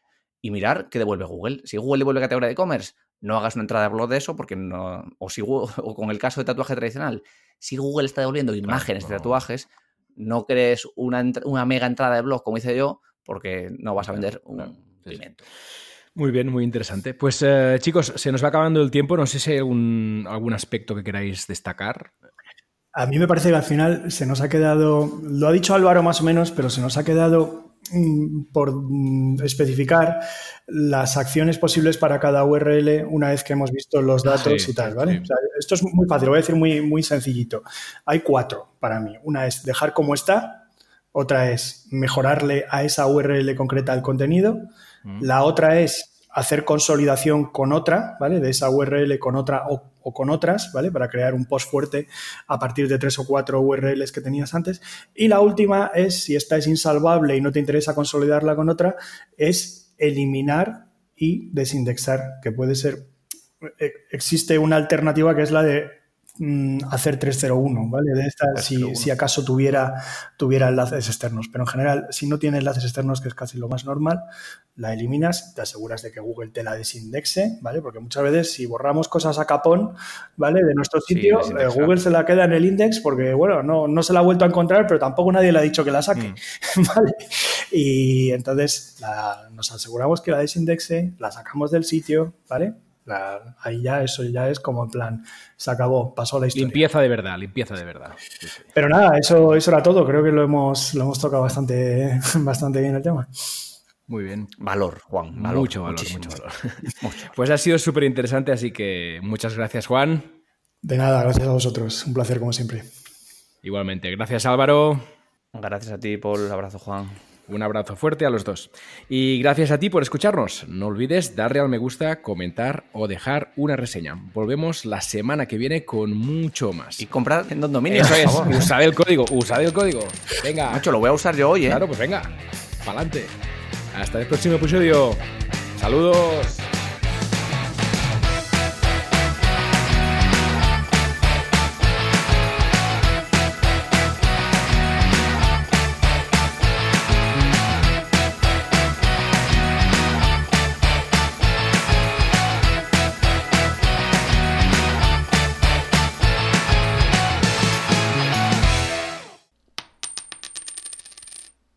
Y mirar qué devuelve Google. Si Google devuelve categoría de e-commerce, no hagas una entrada de blog de eso, porque no. O, si, [laughs] o con el caso de tatuaje tradicional, si Google está devolviendo imágenes de tatuajes, no crees una, una, mega entrada de blog como hice yo, porque no vas a vender un pimiento. Muy bien, muy interesante. Pues eh, chicos, se nos va acabando el tiempo. No sé si hay algún, algún aspecto que queráis destacar. A mí me parece que al final se nos ha quedado, lo ha dicho Álvaro más o menos, pero se nos ha quedado por mm, especificar las acciones posibles para cada URL una vez que hemos visto los datos y tal, ¿vale? esto es muy fácil, lo voy a decir muy, muy sencillito. Hay cuatro para mí. Una es dejar como está, otra es mejorarle a esa URL concreta el contenido, mm. la otra es hacer consolidación con otra, ¿vale? De esa URL con otra o, con otras, ¿vale? Para crear un post fuerte a partir de tres o cuatro URLs que tenías antes. Y la última es, si esta es insalvable y no te interesa consolidarla con otra, es eliminar y desindexar, que puede ser... Eh, existe una alternativa que es la de hacer 301, ¿vale? De esta, si, si, acaso tuviera, tuviera enlaces externos. Pero en general, si no tiene enlaces externos, que es casi lo más normal, la eliminas, te aseguras de que Google te la desindexe, ¿vale? Porque muchas veces si borramos cosas a capón, ¿vale? De nuestro sitio, eh, Google se la queda en el index porque, bueno, no, no se la ha vuelto a encontrar, pero tampoco nadie le ha dicho que la saque, mm. [laughs] ¿vale? Y entonces nos aseguramos que la desindexe, la sacamos del sitio, ¿vale? Ahí ya eso ya es como en plan, se acabó, pasó la historia. Limpieza de verdad, limpieza de verdad. Pero nada, eso, eso era todo. Creo que lo hemos, lo hemos tocado bastante, [laughs] bastante bien el tema. Muy bien. Valor, Juan. mucho valor, mucho valor. [laughs] [laughs] pues ha sido súper interesante, así que muchas gracias, Juan. De nada, gracias a vosotros. Un placer, como siempre. Igualmente. Gracias, Álvaro. Gracias a ti, Paul. Abrazo, Juan. Un abrazo fuerte a los dos. Y gracias a ti por escucharnos. No olvides darle al me gusta, comentar o dejar una reseña. Volvemos la semana que viene con mucho más. Y comprar en Don Dominio. Eso es. Usad el código. Usad el código. Venga. Macho, lo voy a usar yo hoy, ¿eh? Claro, pues venga. Pa'lante. Hasta el próximo episodio. Saludos.